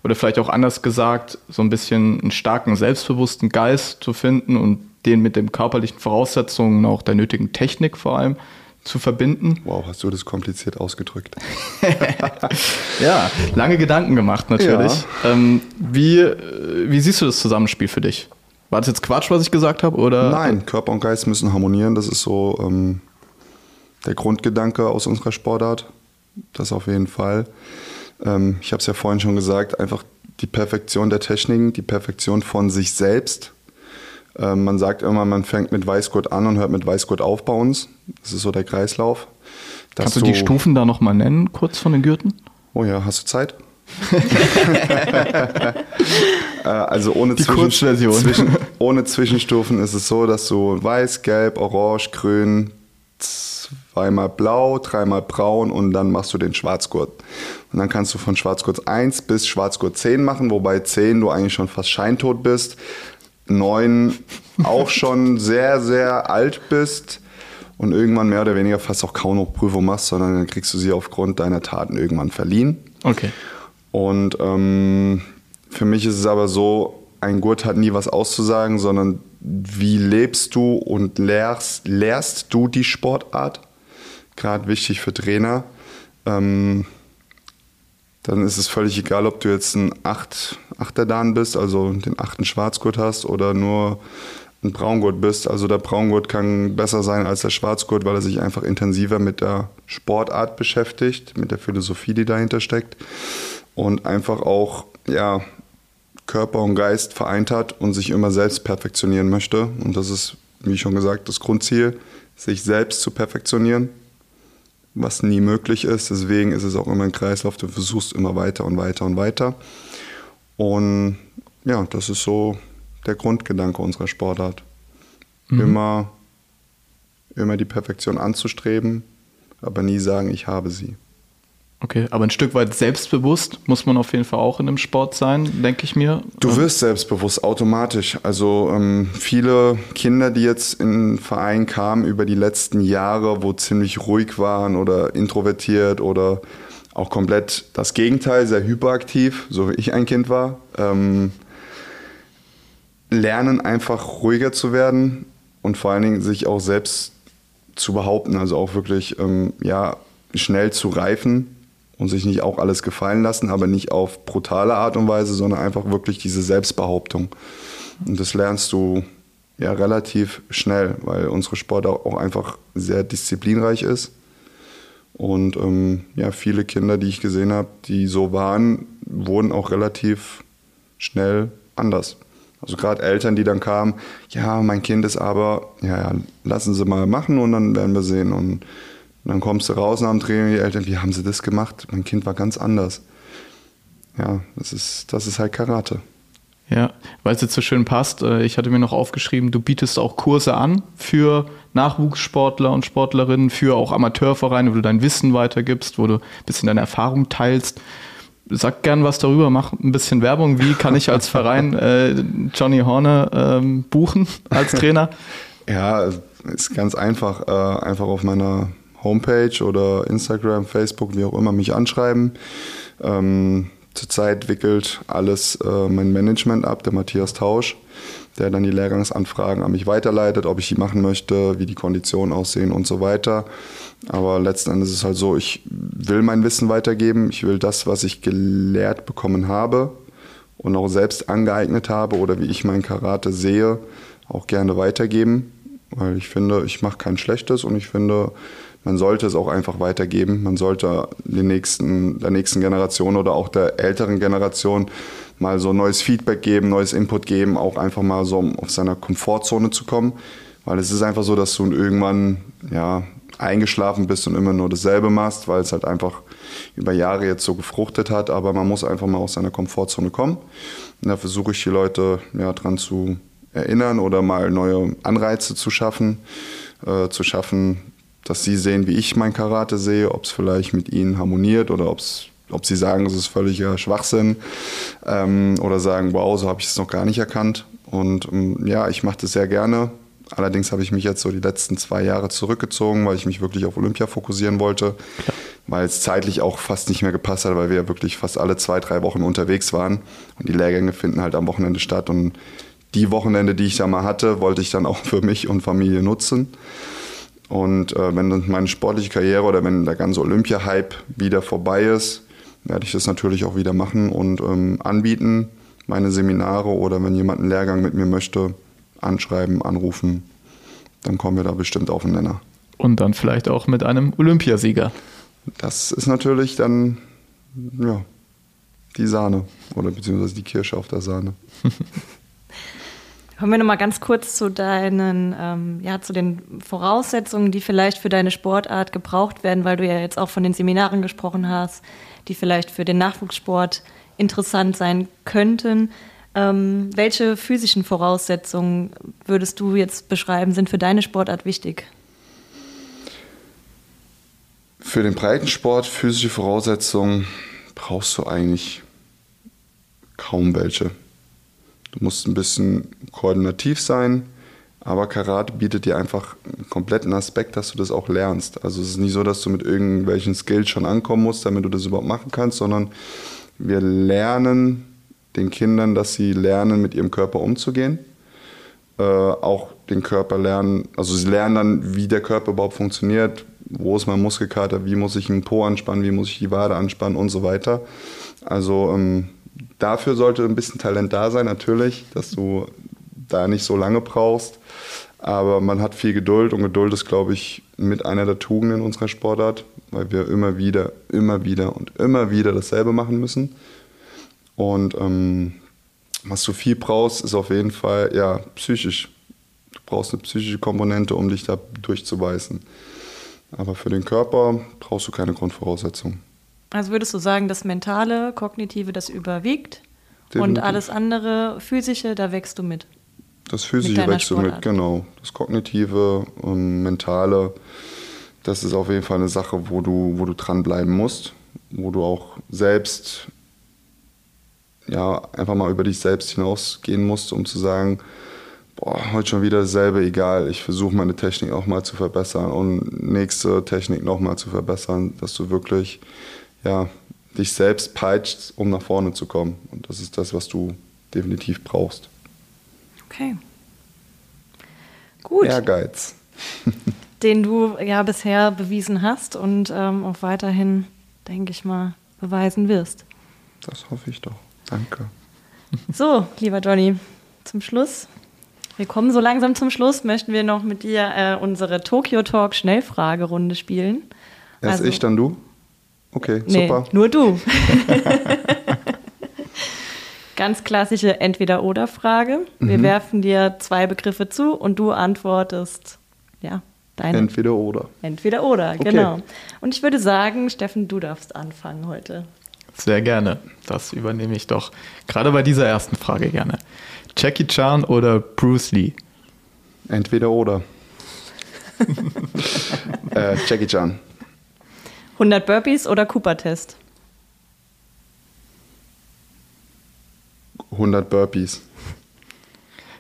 oder vielleicht auch anders gesagt, so ein bisschen einen starken, selbstbewussten Geist zu finden und den mit den körperlichen Voraussetzungen, auch der nötigen Technik vor allem, zu verbinden. Wow, hast du das kompliziert ausgedrückt. ja, lange Gedanken gemacht natürlich. Ja. Ähm, wie, äh, wie siehst du das Zusammenspiel für dich? War das jetzt Quatsch, was ich gesagt habe? Oder? Nein, Körper und Geist müssen harmonieren. Das ist so ähm, der Grundgedanke aus unserer Sportart. Das auf jeden Fall. Ähm, ich habe es ja vorhin schon gesagt, einfach die Perfektion der Techniken, die Perfektion von sich selbst. Ähm, man sagt immer, man fängt mit Weißgurt an und hört mit Weißgurt auf bei uns. Das ist so der Kreislauf. Kannst du die Stufen da nochmal nennen, kurz von den Gürten? Oh ja, hast du Zeit? Äh, also ohne, die Zwischen Zwischen, ohne Zwischenstufen ist es so, dass du weiß, gelb, orange, grün, zweimal blau, dreimal braun und dann machst du den Schwarzgurt. Und dann kannst du von Schwarzgurt 1 bis Schwarzgurt 10 machen, wobei 10 du eigentlich schon fast scheintot bist, 9 auch schon sehr, sehr alt bist und irgendwann mehr oder weniger fast auch kaum noch Prüfung machst, sondern dann kriegst du sie aufgrund deiner Taten irgendwann verliehen. Okay. Und ähm, für mich ist es aber so, ein Gurt hat nie was auszusagen, sondern wie lebst du und lehrst, lehrst du die Sportart? Gerade wichtig für Trainer. Ähm, dann ist es völlig egal, ob du jetzt ein Acht, Achter Dan bist, also den achten Schwarzgurt hast oder nur ein Braungurt bist. Also der Braungurt kann besser sein als der Schwarzgurt, weil er sich einfach intensiver mit der Sportart beschäftigt, mit der Philosophie, die dahinter steckt und einfach auch ja, Körper und Geist vereint hat und sich immer selbst perfektionieren möchte. Und das ist, wie schon gesagt, das Grundziel, sich selbst zu perfektionieren, was nie möglich ist. Deswegen ist es auch immer ein Kreislauf, du versuchst immer weiter und weiter und weiter. Und ja, das ist so der Grundgedanke unserer Sportart. Mhm. Immer, immer die Perfektion anzustreben, aber nie sagen, ich habe sie. Okay, aber ein Stück weit selbstbewusst muss man auf jeden Fall auch in einem Sport sein, denke ich mir. Du wirst selbstbewusst automatisch. Also ähm, viele Kinder, die jetzt in den Verein kamen über die letzten Jahre, wo ziemlich ruhig waren oder introvertiert oder auch komplett das Gegenteil, sehr hyperaktiv, so wie ich ein Kind war, ähm, lernen einfach ruhiger zu werden und vor allen Dingen sich auch selbst zu behaupten, also auch wirklich ähm, ja, schnell zu reifen und sich nicht auch alles gefallen lassen, aber nicht auf brutale Art und Weise, sondern einfach wirklich diese Selbstbehauptung. Und das lernst du ja relativ schnell, weil unsere Sport auch einfach sehr disziplinreich ist. Und ähm, ja, viele Kinder, die ich gesehen habe, die so waren, wurden auch relativ schnell anders. Also gerade Eltern, die dann kamen, ja, mein Kind ist aber, ja, ja, lassen Sie mal machen und dann werden wir sehen. Und und dann kommst du raus nach dem Training, die Eltern, wie haben sie das gemacht? Mein Kind war ganz anders. Ja, das ist, das ist halt Karate. Ja, weil es jetzt so schön passt, äh, ich hatte mir noch aufgeschrieben, du bietest auch Kurse an für Nachwuchssportler und Sportlerinnen, für auch Amateurvereine, wo du dein Wissen weitergibst, wo du ein bisschen deine Erfahrung teilst. Sag gern was darüber, mach ein bisschen Werbung. Wie kann ich als Verein äh, Johnny Horne ähm, buchen als Trainer? Ja, ist ganz einfach. Äh, einfach auf meiner Homepage oder Instagram, Facebook, wie auch immer, mich anschreiben. Ähm, zurzeit wickelt alles äh, mein Management ab, der Matthias Tausch, der dann die Lehrgangsanfragen an mich weiterleitet, ob ich die machen möchte, wie die Konditionen aussehen und so weiter. Aber letzten Endes ist es halt so, ich will mein Wissen weitergeben, ich will das, was ich gelehrt bekommen habe und auch selbst angeeignet habe oder wie ich mein Karate sehe, auch gerne weitergeben, weil ich finde, ich mache kein Schlechtes und ich finde, man sollte es auch einfach weitergeben. Man sollte den nächsten, der nächsten Generation oder auch der älteren Generation mal so neues Feedback geben, neues Input geben, auch einfach mal so auf seiner Komfortzone zu kommen. Weil es ist einfach so, dass du irgendwann ja, eingeschlafen bist und immer nur dasselbe machst, weil es halt einfach über Jahre jetzt so gefruchtet hat. Aber man muss einfach mal aus seiner Komfortzone kommen. Und da versuche ich die Leute ja, dran zu erinnern oder mal neue Anreize zu schaffen, äh, zu schaffen, dass sie sehen, wie ich mein Karate sehe, ob es vielleicht mit ihnen harmoniert oder ob's, ob sie sagen, es ist völliger Schwachsinn ähm, oder sagen, wow, so habe ich es noch gar nicht erkannt. Und ähm, ja, ich mache das sehr gerne. Allerdings habe ich mich jetzt so die letzten zwei Jahre zurückgezogen, weil ich mich wirklich auf Olympia fokussieren wollte, weil es zeitlich auch fast nicht mehr gepasst hat, weil wir ja wirklich fast alle zwei, drei Wochen unterwegs waren. Und die Lehrgänge finden halt am Wochenende statt. Und die Wochenende, die ich da mal hatte, wollte ich dann auch für mich und Familie nutzen. Und äh, wenn meine sportliche Karriere oder wenn der ganze Olympia-Hype wieder vorbei ist, werde ich das natürlich auch wieder machen und ähm, anbieten, meine Seminare oder wenn jemand einen Lehrgang mit mir möchte, anschreiben, anrufen, dann kommen wir da bestimmt auf den Nenner. Und dann vielleicht auch mit einem Olympiasieger. Das ist natürlich dann, ja, die Sahne oder beziehungsweise die Kirsche auf der Sahne. Kommen wir nochmal ganz kurz zu deinen, ähm, ja, zu den Voraussetzungen, die vielleicht für deine Sportart gebraucht werden, weil du ja jetzt auch von den Seminaren gesprochen hast, die vielleicht für den Nachwuchssport interessant sein könnten. Ähm, welche physischen Voraussetzungen würdest du jetzt beschreiben, sind für deine Sportart wichtig? Für den Breitensport physische Voraussetzungen brauchst du eigentlich kaum welche. Du musst ein bisschen koordinativ sein, aber Karate bietet dir einfach einen kompletten Aspekt, dass du das auch lernst. Also es ist nicht so, dass du mit irgendwelchen Skills schon ankommen musst, damit du das überhaupt machen kannst, sondern wir lernen den Kindern, dass sie lernen, mit ihrem Körper umzugehen. Äh, auch den Körper lernen, also sie lernen dann, wie der Körper überhaupt funktioniert, wo ist mein Muskelkater, wie muss ich den Po anspannen, wie muss ich die Wade anspannen und so weiter. Also ähm, dafür sollte ein bisschen Talent da sein, natürlich, dass du da nicht so lange brauchst. Aber man hat viel Geduld und Geduld ist, glaube ich, mit einer der Tugenden unserer Sportart, weil wir immer wieder, immer wieder und immer wieder dasselbe machen müssen. Und ähm, was du viel brauchst, ist auf jeden Fall ja psychisch. Du brauchst eine psychische Komponente, um dich da durchzubeißen. Aber für den Körper brauchst du keine Grundvoraussetzungen. Also würdest du sagen, das Mentale, Kognitive, das überwiegt Definitiv. und alles andere, Physische, da wächst du mit? Das Physische wächst du mit, genau. Das Kognitive, und Mentale, das ist auf jeden Fall eine Sache, wo du, wo du dranbleiben musst, wo du auch selbst ja, einfach mal über dich selbst hinausgehen musst, um zu sagen, boah, heute schon wieder dasselbe, egal, ich versuche meine Technik auch mal zu verbessern und nächste Technik nochmal zu verbessern, dass du wirklich ja, dich selbst peitscht, um nach vorne zu kommen. Und das ist das, was du definitiv brauchst. Okay. Gut. Ehrgeiz. Den du ja bisher bewiesen hast und ähm, auch weiterhin, denke ich mal, beweisen wirst. Das hoffe ich doch. Danke. So, lieber Johnny, zum Schluss. Wir kommen so langsam zum Schluss. Möchten wir noch mit dir äh, unsere Tokyo Talk Schnellfragerunde spielen? Erst also, ich, dann du? Okay, nee, super. Nur du. Ganz klassische Entweder-Oder-Frage. Wir mhm. werfen dir zwei Begriffe zu und du antwortest, ja, deine. Entweder oder. Entweder oder, okay. genau. Und ich würde sagen, Steffen, du darfst anfangen heute. Sehr gerne. Das übernehme ich doch. Gerade bei dieser ersten Frage gerne. Jackie Chan oder Bruce Lee? Entweder oder. äh, Jackie Chan. 100 Burpees oder Cooper-Test? 100 Burpees.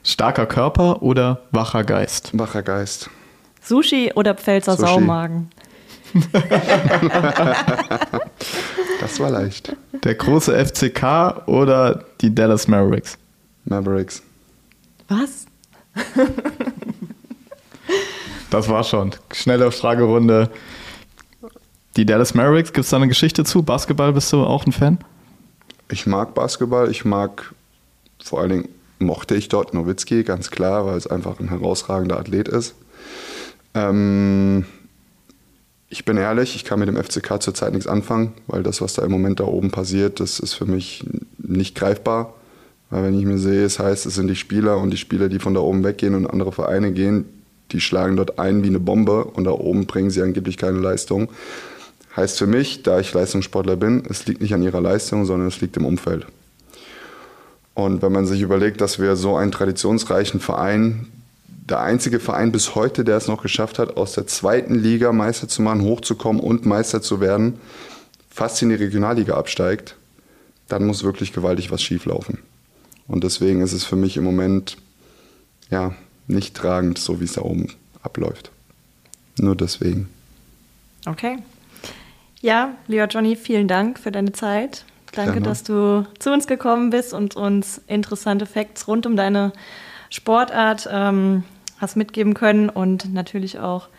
Starker Körper oder wacher Geist? Wacher Geist. Sushi oder Pfälzer Sushi. Saumagen? das war leicht. Der große FCK oder die Dallas Mavericks? Mavericks. Was? das war schon. Schnelle Fragerunde. Die Dallas Mavericks, gibt es da eine Geschichte zu? Basketball, bist du auch ein Fan? Ich mag Basketball. Ich mag, vor allen Dingen mochte ich dort Nowitzki, ganz klar, weil es einfach ein herausragender Athlet ist. Ähm, ich bin ehrlich, ich kann mit dem FCK zurzeit nichts anfangen, weil das, was da im Moment da oben passiert, das ist für mich nicht greifbar. Weil wenn ich mir sehe, es heißt, es sind die Spieler und die Spieler, die von da oben weggehen und andere Vereine gehen, die schlagen dort ein wie eine Bombe und da oben bringen sie angeblich keine Leistung. Heißt für mich, da ich Leistungssportler bin, es liegt nicht an ihrer Leistung, sondern es liegt im Umfeld. Und wenn man sich überlegt, dass wir so einen traditionsreichen Verein, der einzige Verein bis heute, der es noch geschafft hat, aus der zweiten Liga Meister zu machen, hochzukommen und Meister zu werden, fast in die Regionalliga absteigt, dann muss wirklich gewaltig was schieflaufen. Und deswegen ist es für mich im Moment ja nicht tragend, so wie es da oben abläuft. Nur deswegen. Okay. Ja, lieber Johnny, vielen Dank für deine Zeit. Danke, Gerne. dass du zu uns gekommen bist und uns interessante Facts rund um deine Sportart ähm, hast mitgeben können und natürlich auch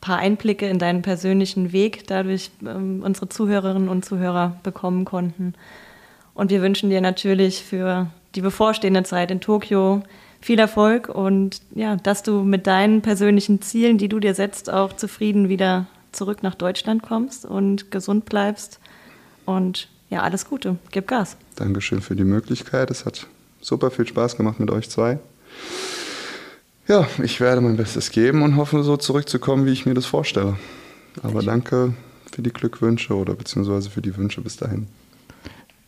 paar Einblicke in deinen persönlichen Weg dadurch ähm, unsere Zuhörerinnen und Zuhörer bekommen konnten. Und wir wünschen dir natürlich für die bevorstehende Zeit in Tokio viel Erfolg und ja, dass du mit deinen persönlichen Zielen, die du dir setzt, auch zufrieden wieder zurück nach Deutschland kommst und gesund bleibst. Und ja, alles Gute. Gib Gas. Dankeschön für die Möglichkeit. Es hat super viel Spaß gemacht mit euch zwei. Ja, ich werde mein Bestes geben und hoffe, so zurückzukommen, wie ich mir das vorstelle. Aber danke für die Glückwünsche oder beziehungsweise für die Wünsche bis dahin.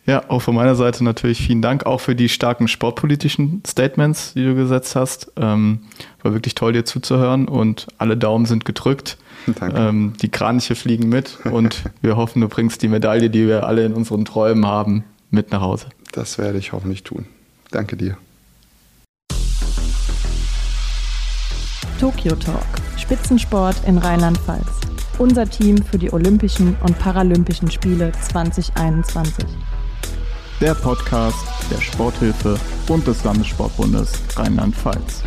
Ja, auch von meiner Seite natürlich vielen Dank, auch für die starken sportpolitischen Statements, die du gesetzt hast. Ähm, war wirklich toll, dir zuzuhören und alle Daumen sind gedrückt. Danke. Ähm, die Kraniche fliegen mit und wir hoffen, du bringst die Medaille, die wir alle in unseren Träumen haben, mit nach Hause. Das werde ich hoffentlich tun. Danke dir. Tokyo Talk, Spitzensport in Rheinland-Pfalz. Unser Team für die Olympischen und Paralympischen Spiele 2021 der Podcast der Sporthilfe und des Landessportbundes Rheinland-Pfalz.